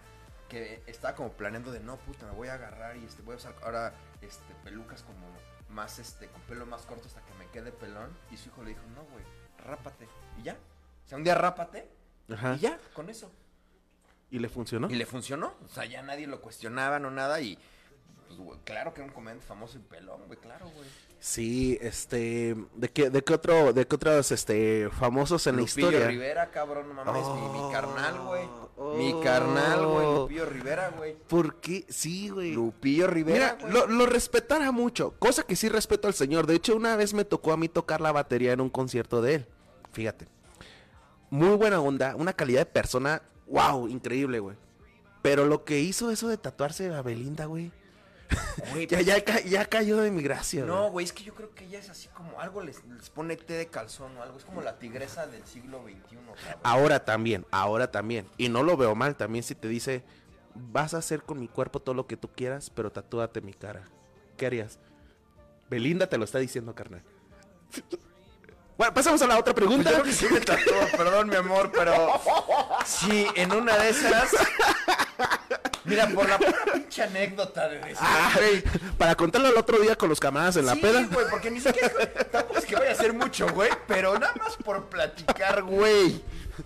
que estaba como planeando de, no, puta, me voy a agarrar y este, voy a usar ahora este, pelucas como más, este, con pelo más corto hasta que me quede pelón. Y su hijo le dijo, no, güey, rápate. Y ya. O sea, un día rápate Ajá. y ya, con eso. Y le funcionó. Y le funcionó. O sea, ya nadie lo cuestionaba, no nada. Y pues, güey, claro que era un comediante famoso y pelón, güey, claro, güey. Sí, este, ¿de qué, de qué otro, de qué otros, este, famosos en la Lupillo historia? Rivera, cabrón, no mames, mi, mi Oh, carnal, güey. oh. Mi carnal, güey, Lupillo Rivera, güey. ¿Por qué? Sí, güey. Lupillo Rivera, Mira, lo, lo respetara mucho, cosa que sí respeto al señor. De hecho, una vez me tocó a mí tocar la batería en un concierto de él. Fíjate. Muy buena onda, una calidad de persona, wow, increíble, güey. Pero lo que hizo eso de tatuarse a Belinda, güey. <laughs> Ya, ya, ca- ya cayó de mi gracia, No, güey. güey, es que yo creo que ella es así como algo les, les pone té de calzón o algo. Es como la tigresa del siglo XXI, cabrón. Ahora también, ahora también. Y no lo veo mal también si te dice, vas a hacer con mi cuerpo todo lo que tú quieras, pero tatúate mi cara. ¿Qué harías? Belinda te lo está diciendo, carnal. <laughs> Bueno, pasamos a la otra pregunta. Yo creo que sí me tatuó, perdón, mi amor, pero. Sí, en una de esas. Mira, por la pinche anécdota de decir, Ah, güey. para contarlo el otro día con los camaradas en la sí, peda. güey, porque ni siquiera. Tampoco es que vaya a ser mucho, güey, pero nada más por platicar, güey.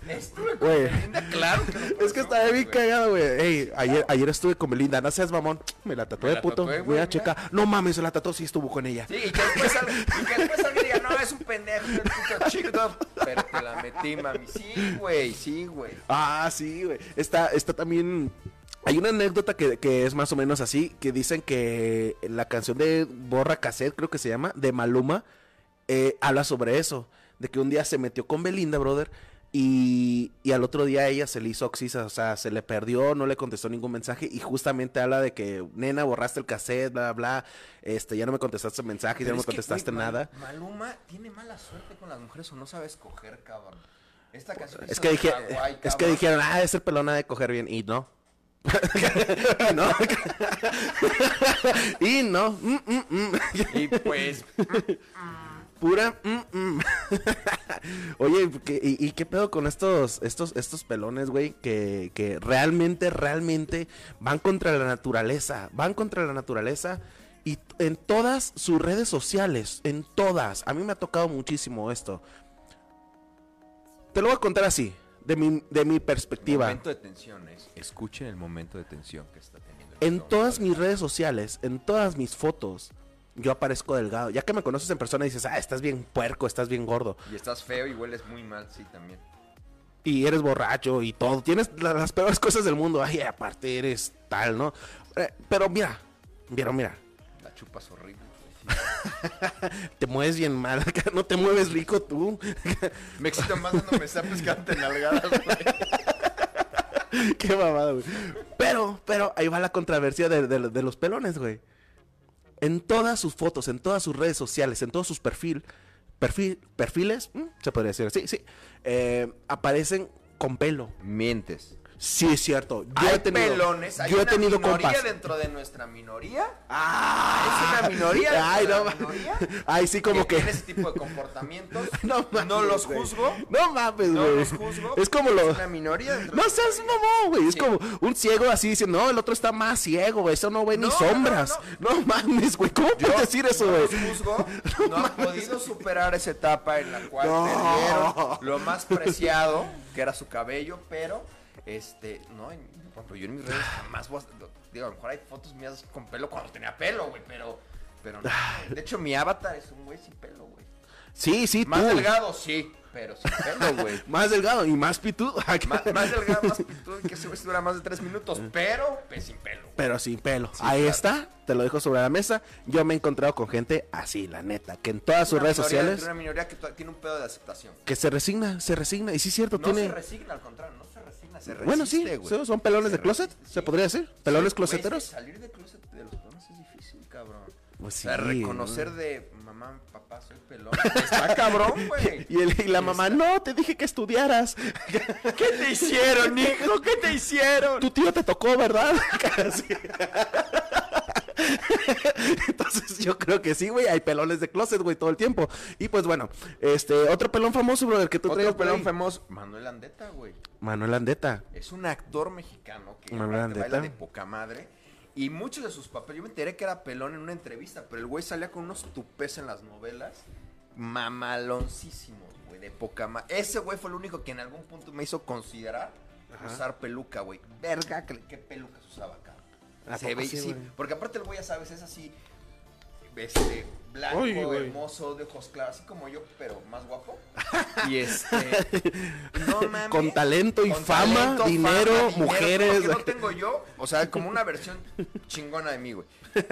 Estuve con Güey. Belinda, claro. Que no Es que está bien güey. cagado, güey. Ey, ayer, ayer estuve con Belinda, no seas mamón. Me la tatué de puto. tatué, Voy a checar. No mames, se la tatuó, sí estuvo con ella. Sí, y que después salga, y que después salga y diga, no, es un pendejo, es un puto chico. Pero te la metí, mami. Sí, güey, sí, güey. Ah, sí, güey. Está, está también. Hay una anécdota que, que es más o menos así, que dicen que la canción de Borra Cassette, creo que se llama, de Maluma, eh, habla sobre eso, de que un día se metió con Belinda, brother, y, y al otro día ella se le hizo oxisa, o sea, se le perdió, no le contestó ningún mensaje, y justamente habla de que, nena, borraste el cassette, bla, bla, este, ya no me contestaste mensajes, ya no me que, contestaste Mal- nada. Maluma tiene mala suerte con las mujeres o no sabe escoger, cabrón. Esta canción Es que, dije, es que dijeron, ah, es el pelona de coger bien. Y no. <laughs> y no. <laughs> y no. Mm, mm, mm. Y pues, <laughs> Pura. Oye, ¿qué- y, y qué pedo con estos, estos, estos pelones, güey? Que, que realmente, realmente van contra la naturaleza. Van contra la naturaleza. Y en todas sus redes sociales, en todas. A mí me ha tocado muchísimo esto. te lo voy a contar así, de mi, de mi perspectiva. Momento de tensión es. Escuchen el momento de tensión que está teniendo. En este todas mis redes sociales, en todas mis fotos, yo aparezco delgado. Ya que me conoces en persona dices, ah, estás bien puerco, estás bien gordo. Y estás feo y hueles muy mal, sí, también. Y eres borracho y todo. Tienes la- las peores <laughs> cosas del mundo. Ay, aparte eres tal, ¿no? Eh, Pero mira, mira, mira. La chupas horrible. Sí. <laughs> Te mueves bien mal. <laughs> No te mueves rico tú. Me excita más dándome zapes que ante nalgadas, güey. <laughs> Qué mamada, güey. Pero, pero ahí va la controversia de, de- de los pelones, güey. En todas sus fotos, en todas sus redes sociales, en todos sus perfil, perfil, perfiles, ¿m? se podría decir así, sí, eh, aparecen con pelo. Mientes. Sí, es cierto. Yo hay he tenido, pelones, hay yo he una tenido minoría compas. dentro de nuestra minoría. Ah, es una minoría dentro Ay, no, minoría <laughs> Ay, sí, como que. tiene ese tipo de comportamientos. <laughs> No, mames, no los juzgo. No mames, No güey. los juzgo. Es como lo. Es una minoría No seas mamón, güey. Es Sí. como un ciego así diciendo, no, el otro está más ciego, güey. Eso no ve ni No, no, sombras. No, mames, güey. ¿Cómo Yo puedes decir eso, no güey? los juzgo, <laughs> no, han podido superar esa etapa en la cual No. perdieron lo más preciado, que era su cabello, pero este, no, en- por ejemplo, yo en mis redes jamás voy a, digo, a lo mejor hay fotos mías con pelo cuando tenía pelo, güey, pero pero no. De hecho, mi avatar es un güey sin pelo, güey. Sí, sí, Más tú. delgado, sí, pero sin pelo, <laughs> güey. Más delgado y más pitudo. Más, <laughs> más delgado, más pitudo, que ese güey se dura más de tres minutos, pero pues, sin pelo. Pero sin pelo. Sí, Ahí claro. está, te lo dejo sobre la mesa. Yo me he encontrado con gente así, la neta, que en todas sus redes sociales, Una minoría que tiene un pedo de aceptación. que se resigna, se resigna. Y sí, es cierto, No tiene. se resigna, al contrario, no se Bueno, sí, güey. son- pelones Se de closet, resiste, se sí. podría decir. Pelones Sí, closeteros. salir de closet de los pelones es difícil, cabrón. Pues o sea, sí, reconocer ¿no? de mamá, papá, soy pelón. <laughs> Está cabrón, güey. Y, la mamá, no, te dije que estudiaras. <laughs> ¿Qué te hicieron, hijo? ¿Qué te hicieron? Tu tío te tocó, ¿verdad? <laughs> Casi. Entonces yo creo que sí, güey, hay pelones de closet, güey, todo el tiempo. Y pues bueno, este, otro pelón famoso, brother, que tú traes Otro pelón famoso, Manuel Andeta, güey. Manuel Andeta. Es un actor mexicano que baila de poca madre. Y muchos de sus papeles, yo me enteré que era pelón en una entrevista, pero el güey salía con unos tupés en las novelas. Mamaloncísimos, güey, de poca madre. Ese güey fue el único que en algún punto me hizo considerar Ajá. usar peluca, güey. Verga, ¿qué, qué pelucas usaba, cabrón? ¿A Se ve, sí, porque aparte el güey, ya sabes, es así, este, blanco, Uy, hermoso, de ojos claros, así como yo, pero más guapo. <laughs> Y este, no mames. Con talento y Con fama, talento, dinero, fama, dinero, mujeres. todo Lo que no <laughs> tengo yo, o sea, como una versión chingona de mí, güey.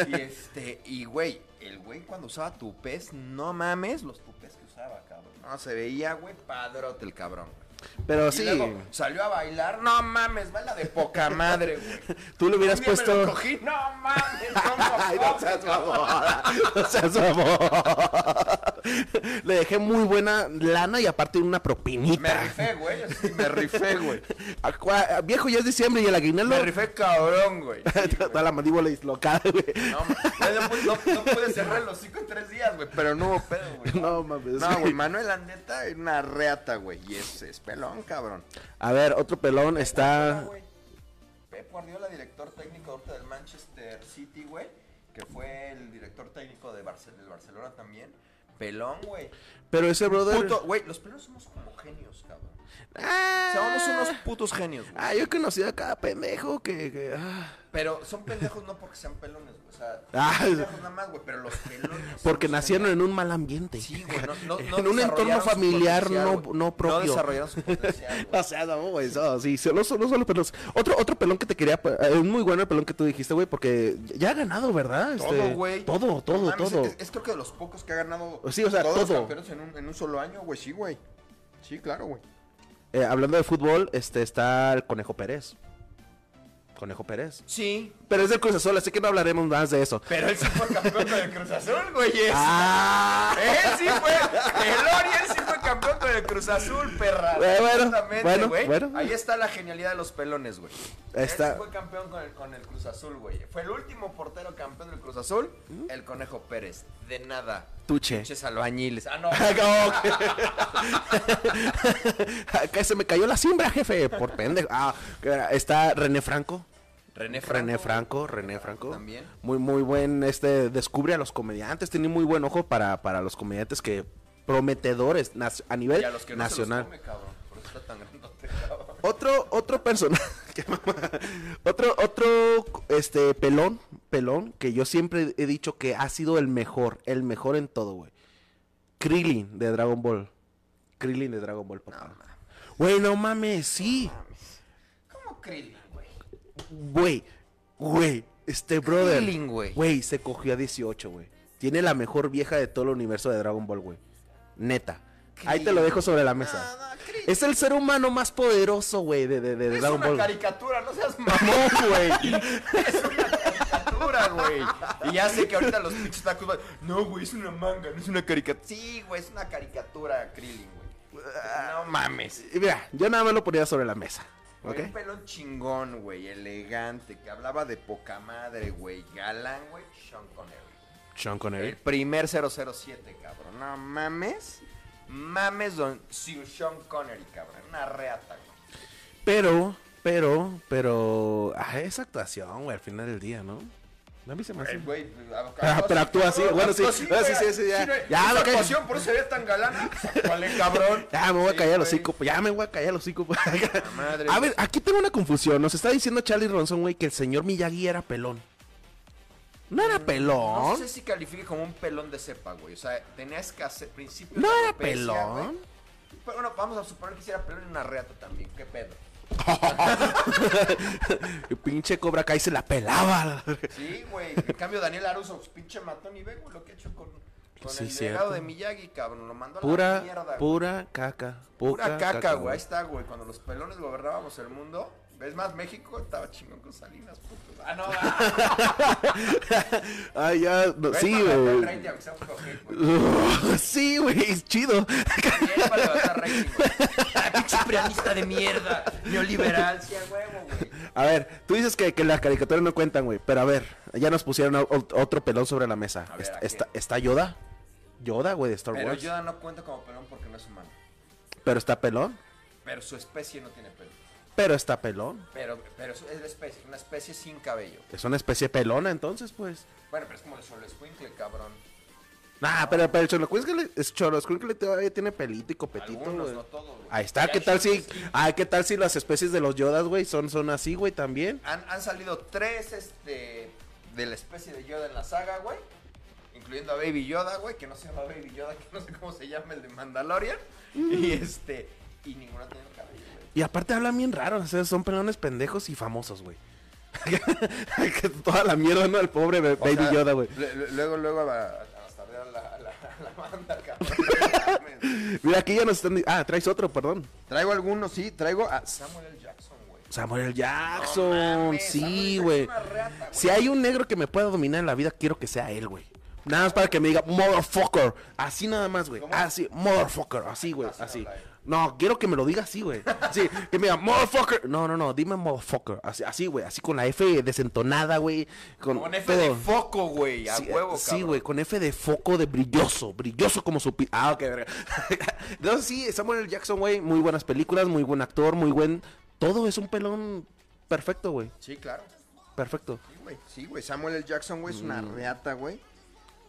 Y este, y güey, el güey cuando usaba tupés, no mames los tupés que usaba, cabrón. No, se veía, güey, padrote el cabrón, güey. Pero Y sí, luego salió a bailar, no mames, baila de poca madre, güey. <laughs> tú le hubieras día me lo puesto... cogí, no mames, ¿cómo <laughs> Ay, <laughs> no seas mamón. No seas mamón. <laughs> Le dejé muy buena lana y aparte una propinita. Me rifé, güey, así, me rifé, güey. <laughs> A Viejo, ya es diciembre y el aguinaldo... Me rifé cabrón, güey. <laughs> Sí. Toda la mandíbula dislocada, güey. No, ma- no, no, no pude cerrar los cinco en tres días, güey, pero no hubo pedo, güey. No mames. No, güey, Manuel Andeta es una reata, güey, y es, es pelón, cabrón. A ver, otro pelón está... güey. Pep Guardiola, director técnico ahorita del Manchester City, güey, que fue el director técnico de Barce- del Barcelona también. Pelón, güey. Pero ese brother... Puto, güey, los pelones somos como. Ah, Somos unos putos genios, güey. Ah, yo he conocido a cada pendejo que... que, ah. Pero son pendejos no porque sean pelones, güey. O sea, <laughs> Ah, son pendejos nada más, güey, pero los pelones. Porque nacieron en un mal ambiente. Sí, güey, no, no, <laughs> no en un entorno familiar no, no propio. No desarrollaron su <laughs> potencial. O sea, no, güey, no, sí, solo, solo. Otro, otro pelón que te quería, eh, es muy bueno el pelón que tú dijiste, güey, porque ya ha ganado, ¿verdad? Este, Todo, güey. Todo, todo, mames, todo. Es, es creo que de los pocos que ha ganado. Sí, o sea, todos los todo. campeones en un, en un solo año, güey. Sí, güey. Sí, claro, güey. Eh, hablando de fútbol, este está el Conejo Pérez. Conejo Pérez. Sí. Pero es del Cruz Azul, así que no hablaremos más de eso. Pero él sí fue campeón con el Cruz Azul, güey. Ah, Él sí fue. El Oriel sí fue campeón con el Cruz Azul, perra. Eh, bueno, güey. bueno. Ahí está la genialidad de los pelones, güey. Está- Él sí fue campeón con el, con el Cruz Azul, güey. Fue el último portero campeón del Cruz Azul, el Conejo Pérez. De nada. Tuche. Pinches albañiles. Ah, no. <laughs> que <laughs> se me cayó la siembra, jefe, por pendejo. Ah, está René Franco. René René Franco, René Franco. También. Muy, muy buen, este, descubre a los comediantes, tiene muy buen ojo para, para los comediantes que prometedores a nivel Y a los que no nacional. se los come, cabrón. está tan grandote, cabrón. Otro, otro personaje, <laughs> otro, otro, este, pelón, pelón, que yo siempre he dicho que ha sido el mejor, el mejor en todo, güey. Krillin de Dragon Ball. Krillin de Dragon Ball, papá. Güey, no mames, sí. ¿Cómo Krillin, güey? Güey, este brother. Güey. Güey, se cogió a 18, güey. Tiene la mejor vieja de todo el universo de Dragon Ball, güey. Neta. Ahí te lo dejo sobre la mesa. Es el ser humano más poderoso, güey, de, de, de Es Dragon una Ball. caricatura, no seas <laughs> mamón. Güey. <laughs> Es una caricatura, güey. Y ya sé que ahorita los pinches tacos van, No, güey, es una manga, no es una caricatura. Sí, güey, es una caricatura, Krillin, güey. No mames. Mira, yo nada más lo ponía sobre la mesa. ¿Ok? Güey, Un pelón chingón, güey, elegante, que hablaba de poca madre, güey. Galán, güey, Sean Connery. Sean El Connery. primer 007, cabrón. No mames. Mames, don Sir Sean Connery, cabrón. Una reata, güey. Pero, pero, pero. Ah, esa actuación, güey, al final del día, ¿no? A mí se me hace. Eh, güey, Ah, pero actúa así, bueno, sí, ah, sí, sí, sí, ya. Ya, cae. actuación, por eso se ve tan galán. ¿Cuál cabrón? <laughs> Ya me voy a callar güey. hocico, pues, ya me voy a callar el hocico. pues. <laughs> a ver, aquí tengo una confusión. Nos está diciendo Charlie Ronson, güey, que el señor Miyagi era pelón. No era No pelón. sé si califique como un pelón de cepa, güey. O sea, tenía escasez, principios No era pelón. Pero bueno, vamos a suponer que si era pelón en una reata también. ¿Qué pedo? <laughs> Y pinche Cobra Kai se la pelaba. Sí, güey. En cambio, Daniel Aruso, pues, pinche matón y ve, güey, lo que ha hecho con, con Sí, el cierto. legado de Miyagi, cabrón. Lo mandó a la Pura, mierda, güey. pura caca. Pura caca, güey. Ahí está, güey. Cuando los pelones gobernábamos el mundo. ¿Ves más? México estaba chingón con Salinas, puto. Ah, no, ah, <laughs> Ay, ya, no, sí, güey. <laughs> Sí, güey, es chido. Bien para levantar rating, güey. Ah, pinche prianista de mierda. Neoliberal, sí, a huevo, güey. A ver, tú dices que, que las caricaturas no cuentan, güey. Pero a ver, ya nos pusieron otro pelón sobre la mesa. Ver, está, está, está Yoda. Yoda, güey, de Star Pero Wars. Yoda no cuenta como pelón porque no es humano. Pero está pelón. Pero su especie no tiene pelo. Pero está pelón. Pero, pero es es la especie, una especie sin cabello. Es una especie pelona, entonces, pues. Bueno, pero es como el solo escuincle, cabrón. Nah, pero, pero el Cholocuincle el Cholocuincle todavía tiene pelito y copetito, Algunos, güey. no todos. Ahí está, ¿qué tal si, ah, qué tal si las especies de los Yodas, güey, son, son así, güey, también? Han, han salido tres, este, de la especie de Yoda en la saga, güey. Incluyendo a Baby Yoda, güey, que no se llama Baby Yoda, que no sé cómo se llama el de Mandalorian. Y este, y ninguno tiene cabello. Y aparte hablan bien raro, o sea, son pelones pendejos y famosos, güey. <laughs> Que Toda la mierda, ¿no? El pobre O Baby sea, Yoda, güey. Luego, luego bastardear la, la, banda, cabrón. <laughs> Mira, aquí ya nos están... Ah, traes otro, perdón. traigo algunos, sí, traigo a Samuel L. Jackson, güey. Samuel. No Jackson, mames, sí, güey. Si hay un negro que me pueda dominar en la vida, quiero que sea él, güey. Nada más para que me diga, motherfucker. Así nada más, güey. Así, motherfucker. Así, güey. Así. No, quiero que me lo diga así, güey. Sí, que me diga, motherfucker. No, no, no, dime motherfucker. Así, así, güey. Así con la F desentonada, güey. Con, Con F de foco, güey, a Sí, huevo, Sí, cabrón. güey, con F de foco de brilloso, brilloso como su pi- Ah, ok, verga. <laughs> Entonces sí, Samuel L. Jackson, güey, muy buenas películas, muy buen actor, muy buen... Todo es un pelón perfecto, güey, Sí, claro. perfecto. Sí, güey. Sí, güey. Samuel L. Jackson, güey, es una Mm. reata, güey.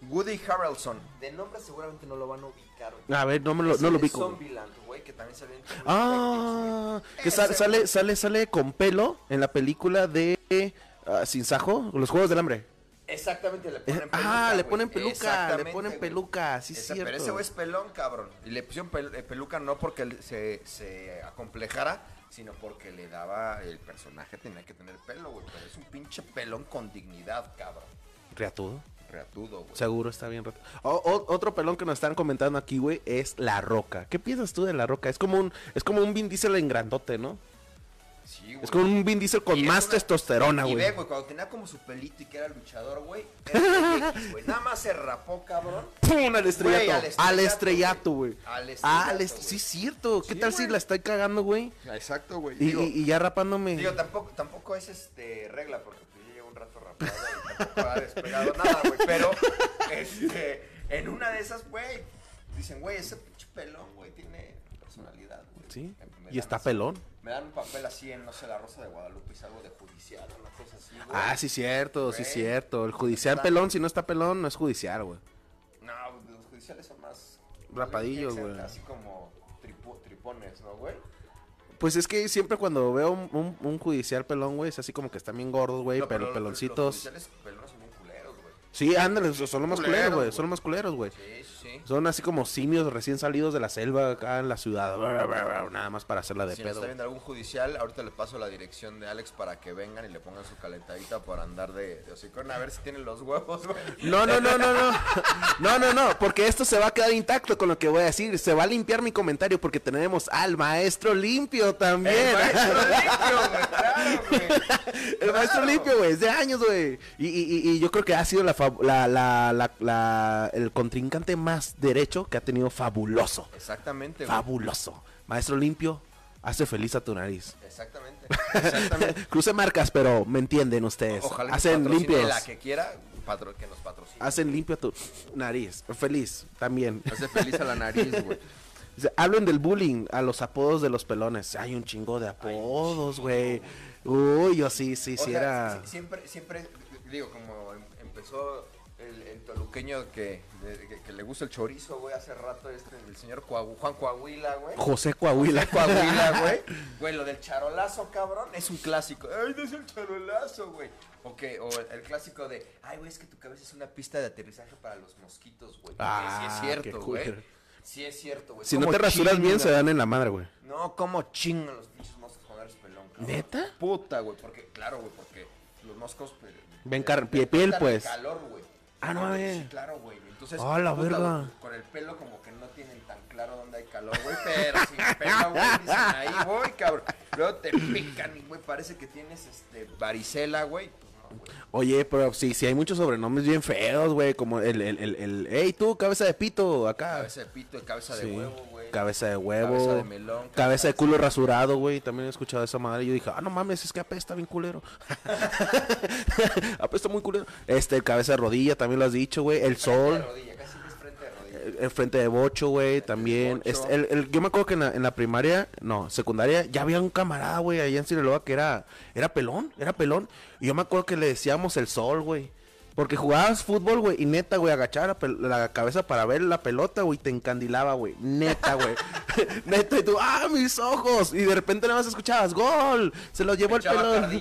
Woody Harrelson. De nombre seguramente no lo van a ubicar, güey. A ver, no, me lo, Es no lo ubico. güey. Zombieland, güey, que también salió en Ah, que sale, sale, sale, con pelo en la película de ah, Sin Sajo, Los Juegos del Hambre. Exactamente, le Eh, ponen peluca. ah, le ponen peluca, le ponen peluca, sí, Esa- cierto. Pero ese güey es pelón, cabrón. Y le pusieron pel- eh, peluca no porque se, se acomplejara, sino porque le daba el personaje, tenía que tener pelo, güey. Pero es un pinche pelón con dignidad, cabrón. Reatudo. Reatudo, güey. Seguro está bien roto. O- o- otro pelón que nos están comentando aquí, güey, es La Roca. ¿Qué piensas tú de La Roca? Es como un, es como un Vin Diesel en grandote, ¿no? Sí, güey. Es como un Vin Diesel con más una- testosterona, Y ve, güey. güey, cuando tenía como su pelito y que era luchador, güey. era X, güey. Nada más se rapó, cabrón. ¡Pum! Al estrellato. Güey, al al estrellato, güey. Al estrellato, al est- güey. sí, es cierto. ¿Qué Sí, tal si güey. la estoy cagando, güey? Exacto, güey. Y, Digo, y- y ya rapándome. digo, tampoco, tampoco es este regla, porque pues, yo llevo un rato rapado ha despegado nada, güey. Pero, este, en una de esas, güey, dicen, güey, ese pinche pelón, güey, tiene personalidad, güey. sí. Me- Y está así- pelón. Me dan un papel así en, no sé, La Rosa de Guadalupe y salgo de judicial, una cosa así, güey. Ah, sí, cierto, sí, Güey. cierto. El judicial Está- pelón, si no está pelón, no es judicial, güey. No, los judiciales son más... Rapadillos, güey. Así como tripo- tripones, ¿no, güey? Pues es que siempre cuando veo un, un- un judicial pelón, güey, es así como que están bien gordos, güey, No, pero los- peloncitos. Los judiciales Sí, ándale, son los más Culeros, güey. Son los más culeros, güey. Sí. Son así como simios recién salidos de la selva acá en la ciudad. Nada más para hacerla de Si pedo. está viendo algún judicial, ahorita le paso la dirección de Alex para que vengan y le pongan su calentadita por andar de, de hocicón, a ver si tienen los huevos, güey. No, no, no, no, no. No, no, no, porque esto se va a quedar intacto con lo que voy a decir. Se va a limpiar mi comentario porque tenemos al maestro limpio también. El maestro <laughs> limpio, güey, claro, güey. El maestro Claro. limpio, güey, es de años, güey. Y, y- y- yo creo que ha sido la, la, la- la- el contrincante más derecho que ha tenido fabuloso. Exactamente, güey. Fabuloso. Maestro limpio, hace feliz a tu nariz. Exactamente. <laughs> Exactamente. Cruce marcas, pero me entienden ustedes. Ojalá hacen limpios. la que quiera, patro- que nos patrocine. Hacen limpio a tu nariz. Feliz también. Hace feliz a la nariz, güey. <laughs> Hablen del bullying, a los apodos de los pelones. Hay un chingo de apodos, güey. Uy, yo sí, sí, O sí sea, era. si- siempre, siempre, digo, como em- empezó el, el toluqueño que, de- que, que le gusta el chorizo, güey, hace rato este, el señor Coahu- Juan Coahuila, güey. José Coahuila. Coahuila, <laughs> güey. Güey, lo del charolazo, cabrón, es un clásico. Ay, no es el charolazo, güey. O que, o el, el clásico de, ay, güey, es que tu cabeza es una pista de aterrizaje para los mosquitos, güey. Ah, sí es qué cierto, güey. Sí es cierto, güey. Si no ¿Cómo te rasuras bien, se dan en la madre, güey. No, cómo chingan los pinches moscos cuando eres pelón, cabrón. ¿Neta? Puta, güey, porque, claro, güey, porque los moscos... pues, Ven eh, car- pie- piel, el pues. calor, güey. Ah, no. Sí, claro, güey. Entonces, Ah, la puta, verga. güey, con el pelo como que no tienen tan claro dónde hay calor, güey, pero sin pelo, güey, dicen, ahí voy, cabrón. Luego te pican y, güey, parece que tienes, este, varicela, güey. Oye, pero sí, sí hay muchos sobrenombres bien feos, güey. Como el, el, el, el, hey, tú, cabeza de pito, acá. Cabeza de pito, cabeza Sí. de huevo, güey. Cabeza de huevo. Cabeza de melón, Cabeza de culo rasurado, güey. También he escuchado esa madre. Y yo dije, ah, no mames, es que apesta bien culero. <laughs> <laughs> apesta muy culero. Este, cabeza de rodilla, también lo has dicho, güey. El sol. Rodilla, casi es frente de rodilla. El, el frente de bocho, güey, también. el- yo me acuerdo que en la, en la primaria, no, secundaria, ya había un camarada, güey, allá en Sinaloa que era, era pelón, era pelón. Y yo me acuerdo que le decíamos el sol, güey. Porque jugabas fútbol, güey, y neta, güey, agachaba la, cabeza para ver la pelota, güey, te encandilaba, güey. Neta, güey. <laughs> <laughs> neta, y tú, ¡ah, mis ojos! Y de repente nada más escuchabas, ¡gol! Se lo llevó el pelón.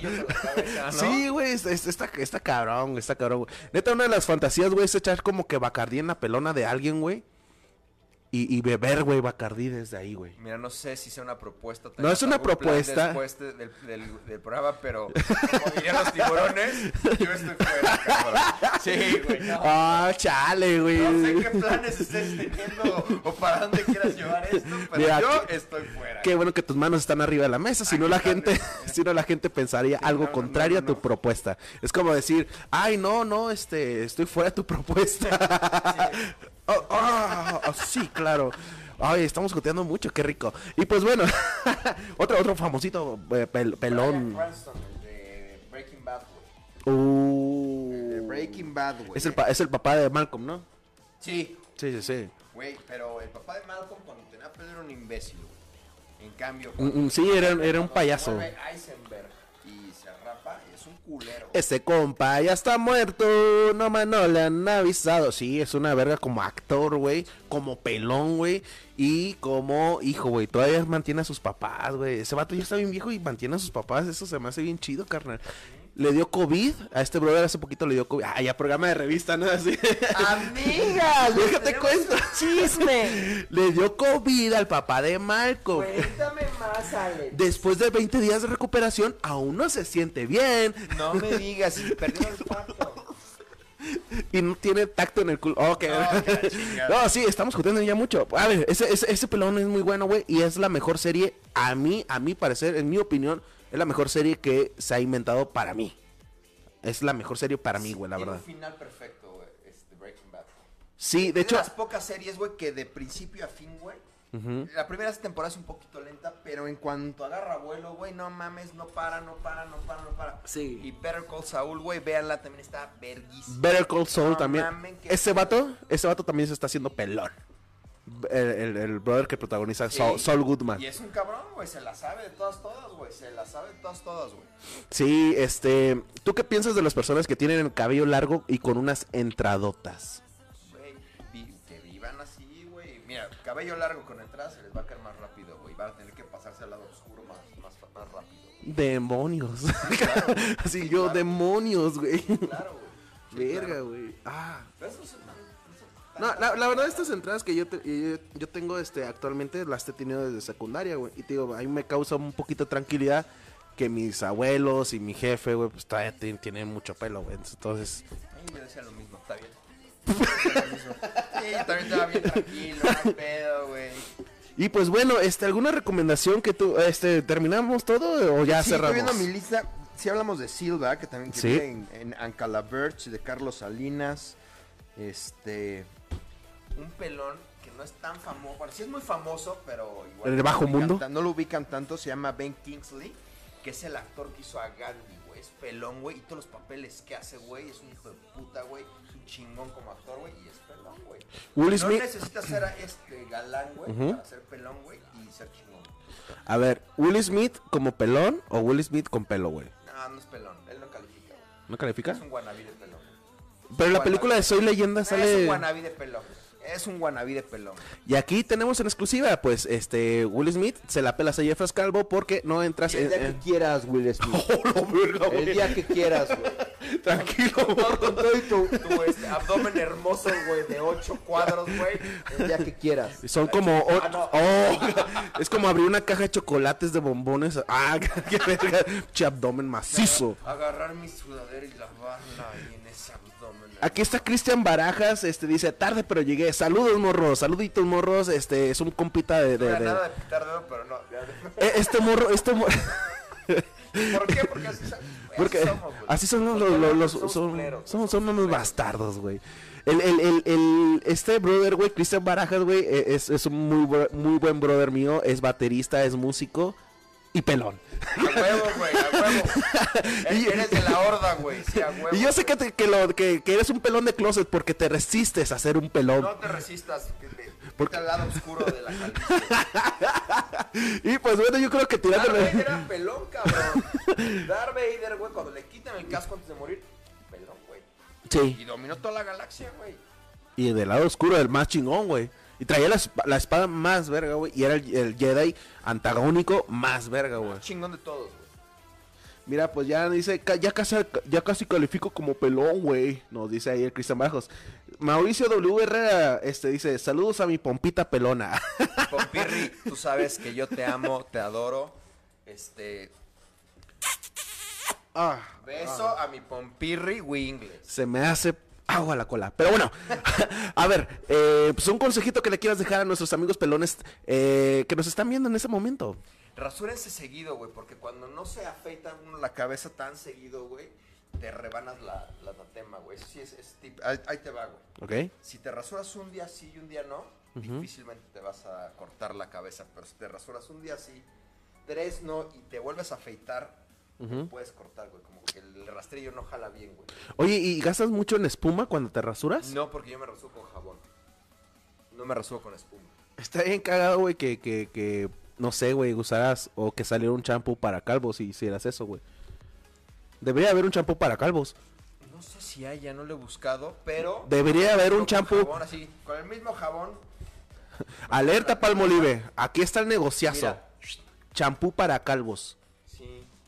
Sí, güey, es- es- está, está cabrón, está cabrón, güey. Neta, una de las fantasías, güey, es echar como que bacardí en la pelona de alguien, güey. Y, y beber, güey, bacardí desde ahí, güey. Mira, no sé si sea una propuesta. No es una propuesta. Después de- del, del- del programa, pero como dirían los tiburones, yo estoy fuera, cabrón. Sí, güey. No, Ah, chale, güey. no sé qué planes estés teniendo o para dónde quieras llevar esto, pero Mira, yo estoy fuera. Qué bueno que tus manos están arriba de la mesa, si no la gente, <laughs> si no la gente pensaría algo no, contrario no, a tu propuesta. Es como decir, ay, no, no, este, estoy fuera de tu propuesta. Oh, sí, claro. Ay, estamos joteando mucho, qué rico. Y pues bueno, <laughs> otro, otro famosito eh, pel- pelón. Cranston, el de Breaking Bad, güey. Uh, El de Breaking Bad, güey. es, el es el papá de Malcolm, ¿no? Sí, Sí, sí, sí. güey, pero el papá de Malcolm cuando tenía pelo era un imbécil, güey. En cambio, Mm, mm, sí, era- era un payaso. Eisenberg culero. Ese compa ya está muerto, no más no le han avisado. Sí, es una verga como actor, güey, como pelón, güey, y como hijo, güey. Todavía mantiene a sus papás, güey. Ese vato ya está bien viejo y mantiene a sus papás. Eso se me hace bien chido, carnal. Le dio COVID, a este brother hace poquito le dio COVID. Ah, ya programa de revista, ¿no? <laughs> Así. Amigas, <laughs> Déjate cuento. Chisme. <laughs> le dio COVID al papá de Malcolm. Cuéntame más, Alex. Después de 20 días de recuperación, aún no se siente bien. No me digas, perdió el pacto. Y no tiene tacto en el culo. Ok. No. No, sí, estamos discutiendo ya mucho. A ver, ese, ese, ese pelón es muy bueno, güey. Y es la mejor serie, a mí, a mi parecer, en mi opinión, es la mejor serie que se ha inventado para mí. Es la mejor serie para mí, güey, la verdad. un final perfecto, güey, este Breaking Bad. Sí, de Es hecho, las pocas series, güey, que de principio a fin, güey. La primera temporada es un poquito lenta, pero en cuanto agarra vuelo, güey, no mames, no para, no para, no para, no para. Sí. Y Better Call Saul, güey, véanla, también está verguísima. Better Call Saul No también. mamen, que- Ese vato, ese vato también se está haciendo pelón. El, el- el brother que protagoniza Sí. Saul, Saul Goodman. Y es un cabrón, güey, se la sabe de todas, todas, güey, se la sabe de todas, todas, güey. Sí, este, ¿tú qué piensas de las personas que tienen el cabello largo y con unas entradotas? Güey, que vivan así, güey. Mira, cabello largo con entrada se les va a caer más rápido, güey. Van a tener que pasarse al lado oscuro más más rápido. Demonios. <laughs> claro. Así Sí, yo, claro. demonios, güey. Claro, güey. Verga, güey. Ah. Pero eso es No, la, la verdad, estas entradas que yo, te- yo, yo tengo este, actualmente las he tenido desde secundaria, güey. Y te digo, a mí me causa un poquito de tranquilidad que mis abuelos y mi jefe, güey, pues todavía ti- tienen mucho pelo, güey. Entonces, Ay, yo decía lo mismo, está bien. Decía lo mismo. Sí, yo también estaba bien tranquilo, no pedo, güey. y pues bueno, este, ¿alguna recomendación que tú, este, terminamos todo o ya sí, estoy cerramos? viendo mi lista. Si hablamos de Silva, que también que Sí. en, en Ancalaberch, de Carlos Salinas. Este. Un pelón que no es tan famoso, bueno, sí es muy famoso, pero igual. ¿El de no bajo ubican mundo? no lo ubican tanto, se llama Ben Kingsley. que es el actor que hizo a Gandhi, güey. Es pelón, güey. Y todos los papeles que hace, güey. Es un hijo de puta, güey. Es un chingón como actor, güey. Y es pelón, güey. Will No Smith, necesitas ser este galán, güey, Ujú. para ser pelón, güey. Y ser chingón. a ver, Will Smith como pelón o Will Smith con pelo, güey. No, no es pelón. Él no califica. ¿No califica? Es un wannabe de pelón. Pero en la película de Soy Leyenda Es un sale... wannabe de pelón. Es un wannabe de pelón. Y aquí tenemos en exclusiva, pues, este, Will Smith se la pelas a Jeffers Calvo porque no entras El en... día que quieras, Will <laughs> Smith. ¡Oh, la verga, El güey! día que quieras, güey. <laughs> Tranquilo, con todo y tu, <laughs> tu, este, abdomen hermoso, güey, de ocho cuadros, güey. El día que quieras. Son como... o- Ah, no. oh, es como abrir una caja de chocolates de bombones. ¡Ah, qué verga! Che abdomen macizo. Agarrar mi sudadera y lavarla ahí en ese abdomen. Aquí está Cristian Barajas, este, dice, tarde pero llegué. Saludos, morros, saluditos, morros. Este, es un compita de... No de- de- nada de pitar dedo, pero no. <laughs> Eh, Este morro, este morro... <laughs> ¿Por qué? Porque así, son- <laughs> Porque así somos, así son los, Los los, los- son, son, son unos bastardos, güey. El, el, el, el- este brother, güey, Cristian Barajas, güey, eh, es, es un muy, muy buen brother mío, es baterista, es músico y pelón. A huevo, güey, a huevo. <laughs> Y- Eres de la horda, güey. Sí, a huevo. Y yo sé que, te- que, lo, que, que eres un pelón de closet porque te resistes a ser un pelón. No te resistas. Que te, Porque- al lado oscuro de la. <laughs> Y pues bueno, yo creo que Darth tirándole... Vader era pelón, cabrón. Darth Vader, güey, cuando le quitan el casco antes de morir, pelón, güey. Sí. Y dominó toda la galaxia, güey. Y del lado oscuro, el más chingón, güey. Y traía la, la espada más verga, güey. Y era el, el Jedi antagónico más verga, güey. Chingón de todos, güey. Mira, pues ya dice, ya casi, ya casi califico como pelón, güey. Nos dice ahí el Cristian Bajos. Mauricio W. Herrera, este, dice, saludos a mi pompita pelona. <laughs> Pompirri, tú sabes que yo te amo, te adoro. Este, ah, beso a mi Pompirri Wingles. se me hace agua la cola. Pero bueno, <laughs> a ver, eh, pues un consejito que le quieras dejar a nuestros amigos pelones eh, que nos están viendo en ese momento. Rasúrense seguido, güey, porque cuando no se afeita uno la cabeza tan seguido, güey, te rebanas la, la tatema, güey. Eso sí es, es tip- Ahí, ahí te va, güey. ¿Ok? Si te rasuras un día sí y un día no, difícilmente te vas a cortar la cabeza. Pero si te rasuras un día sí, tres no, y te vuelves a afeitar, te puedes cortar, güey. Como que el rastrillo no jala bien, güey. Oye, ¿y gastas mucho en espuma cuando te rasuras? No, porque yo me rasuro con jabón. No me rasuro con espuma. Está bien cagado, güey, que, que, que, no sé, güey, usaras o que saliera un champú para calvos y hicieras eso, güey. Debería haber un champú para calvos. No sé si hay, ya no lo he buscado, pero... Debería haber un Con champú. así, con el mismo jabón. <laughs> Alerta Palmolive, aquí está el negociazo. Mira. Champú para calvos.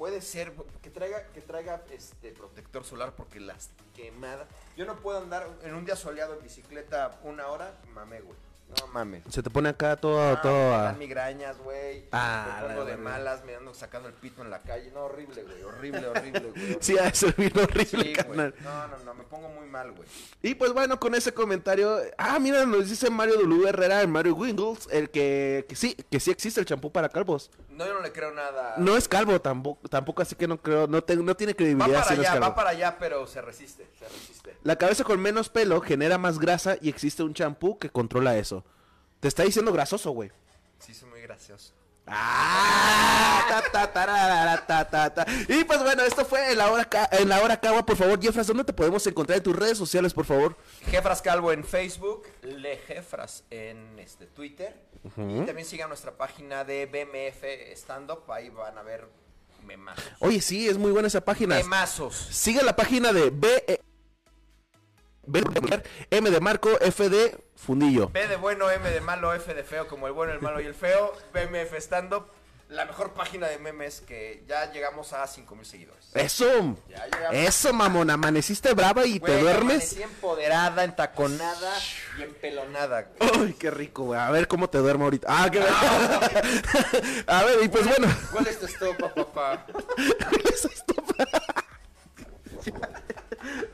Puede ser que traiga, que traiga este protector solar porque las quemadas. Yo no puedo andar en un día soleado en bicicleta una hora, mame, güey. No mames. Se te pone acá todo, Ah, todo. me dan migrañas, güey. Ah, me pongo de malas, me ando sacando el pito en la calle. No, horrible, güey. Horrible, horrible, güey. <laughs> Sí, ha de ser bien horrible, Sí, carnal. No, no, no, me pongo muy mal, güey. Y pues bueno, con ese comentario. Ah, mira, nos dice Mario W. Herrera, el Mario Wingles, el que, que sí, que sí existe el champú para calvos. No, yo no le creo nada. No es calvo tampoco, tampoco así que no creo, no, te- no tiene va credibilidad para si no es allá, calvo. va para allá, pero se resiste, se resiste. La cabeza con menos pelo genera más grasa y existe un champú que controla eso. Te está diciendo grasoso, güey. Sí, soy muy gracioso. Ah, ta, ta, ta, ta, ta. Y pues bueno, esto fue en la hora en la hora cagua, por favor, Jeffras, ¿dónde te podemos encontrar en tus redes sociales, por favor? Jefras Calvo en Facebook, Le Jefras en este Twitter. Y también sigan nuestra página de BMF Stand Up, ahí van a ver memazos. Oye, sí, es muy buena esa página. Memazos. Sigue la página de B, E- B de M de Marco, F de Fundillo. B de bueno, M de malo, F de feo, como el bueno, el malo y el feo. BMF Stand Up. la mejor página de memes que ya llegamos a 5000 seguidores. Eso. Ya. Eso, mamón. Amaneciste brava y Güey, te duermes. amanecí empoderada, entaconada y empelonada. güey. Uy, qué rico, güey. A ver cómo te duermo ahorita. Ah, qué <laughs> A ver, y pues bueno. <laughs> ¿Cuál es tu estopa, papá? Eso es todo.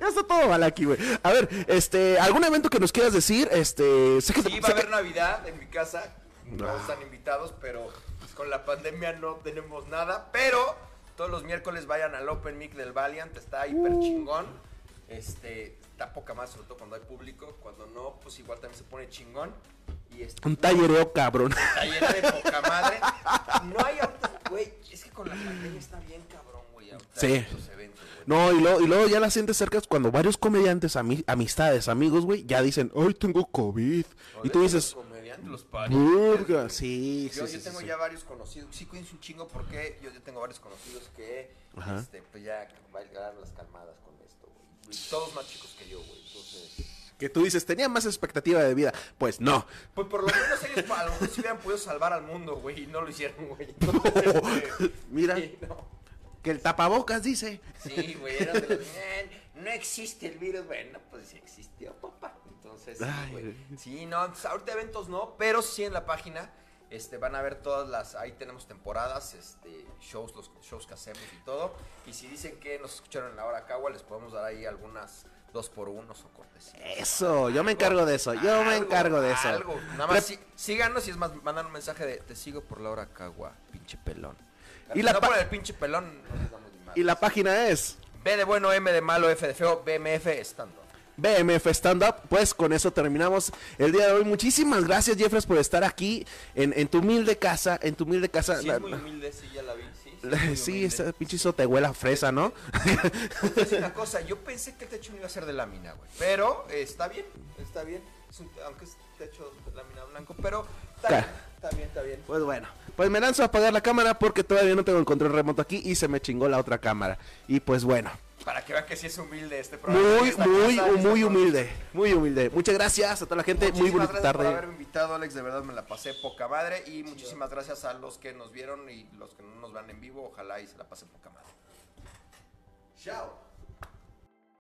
Ya está todo mal aquí, güey. A ver, este, ¿algún evento que nos quieras decir? Este, sé que Sí, va a que- haber Navidad en mi casa. Todos están invitados, pero pues, con la pandemia no tenemos nada. Pero todos los miércoles vayan al Open Mic del Valiant. Está hiper chingón. Este, está poca más, sobre todo cuando hay público. Cuando no, pues igual también se pone chingón. Y este, un tallereo, cabrón. taller de poca madre. No hay ahorita, güey. Es que con la pandemia está bien cabrón, güey. Sí. No, y luego, y luego ya la sientes cerca cuando varios comediantes, ami- amistades, amigos, güey, ya dicen, ay, tengo COVID. Y tú dices, los burga, sí, sí, Yo, sí, yo sí, tengo sí. ya varios conocidos. Sí, cuídense un chingo porque yo, yo tengo varios conocidos que Ajá. este, pues ya bailaron las calmadas con esto, güey. Todos más chicos que yo, güey. Entonces, Que tú dices, tenía más expectativa de vida. Pues no. pues por lo menos ellos a lo mejor sí hubieran podido salvar al mundo, güey. Y no lo hicieron, güey. <laughs> Este, Mira, <laughs> sí, no. Que el tapabocas dice. Sí, güey, eran de los, "Eh, no existe el virus, bueno, pues sí existió, papá. Entonces, sí, Ay, güey. Sí, no, entonces, ahorita eventos no, pero sí en la página este, van a ver todas las, ahí tenemos temporadas, este, shows, los shows que hacemos y todo. Y si dicen que nos escucharon en la hora cagua, les podemos dar ahí algunas dos por unos o cortes. Eso, yo me encargo de eso, yo me encargo de eso. Algo, nada más sí- síganos y es más, mandan un mensaje de te sigo por la hora cagua, pinche pelón. Y la por el pinche pelón. Y la página es B de bueno, M de malo, F de feo, BMF estando. BMF Stand Up. Pues con eso terminamos el día de hoy. Muchísimas gracias, Jeffres, por estar aquí en, en tu humilde casa. En tu humilde casa. Sí, La- es muy humilde, sí, ya la vi. Sí, sí, es <laughs> esa pinche sotehuela fresa, ¿no? Te voy a decir una <laughs> cosa, yo pensé que el techo no iba a ser de lámina, güey. Pero eh, está bien, está bien. Es un- aunque es techo de lámina blanco, pero está bien, está bien, está bien. Pues bueno, pues me lanzo a apagar la cámara porque todavía no tengo el control remoto aquí y se me chingó la otra cámara. Y pues bueno, Para que vean que sí es humilde este programa. muy, muy, casa, muy humilde, muy humilde. Muchas gracias a toda la gente, muy Muchísimas bonita gracias por tarde. haberme invitado, Alex. De verdad me la pasé poca madre. Y muchísimas gracias a los que nos vieron y los que no nos van en vivo. Ojalá y se la pasen poca madre. Chao.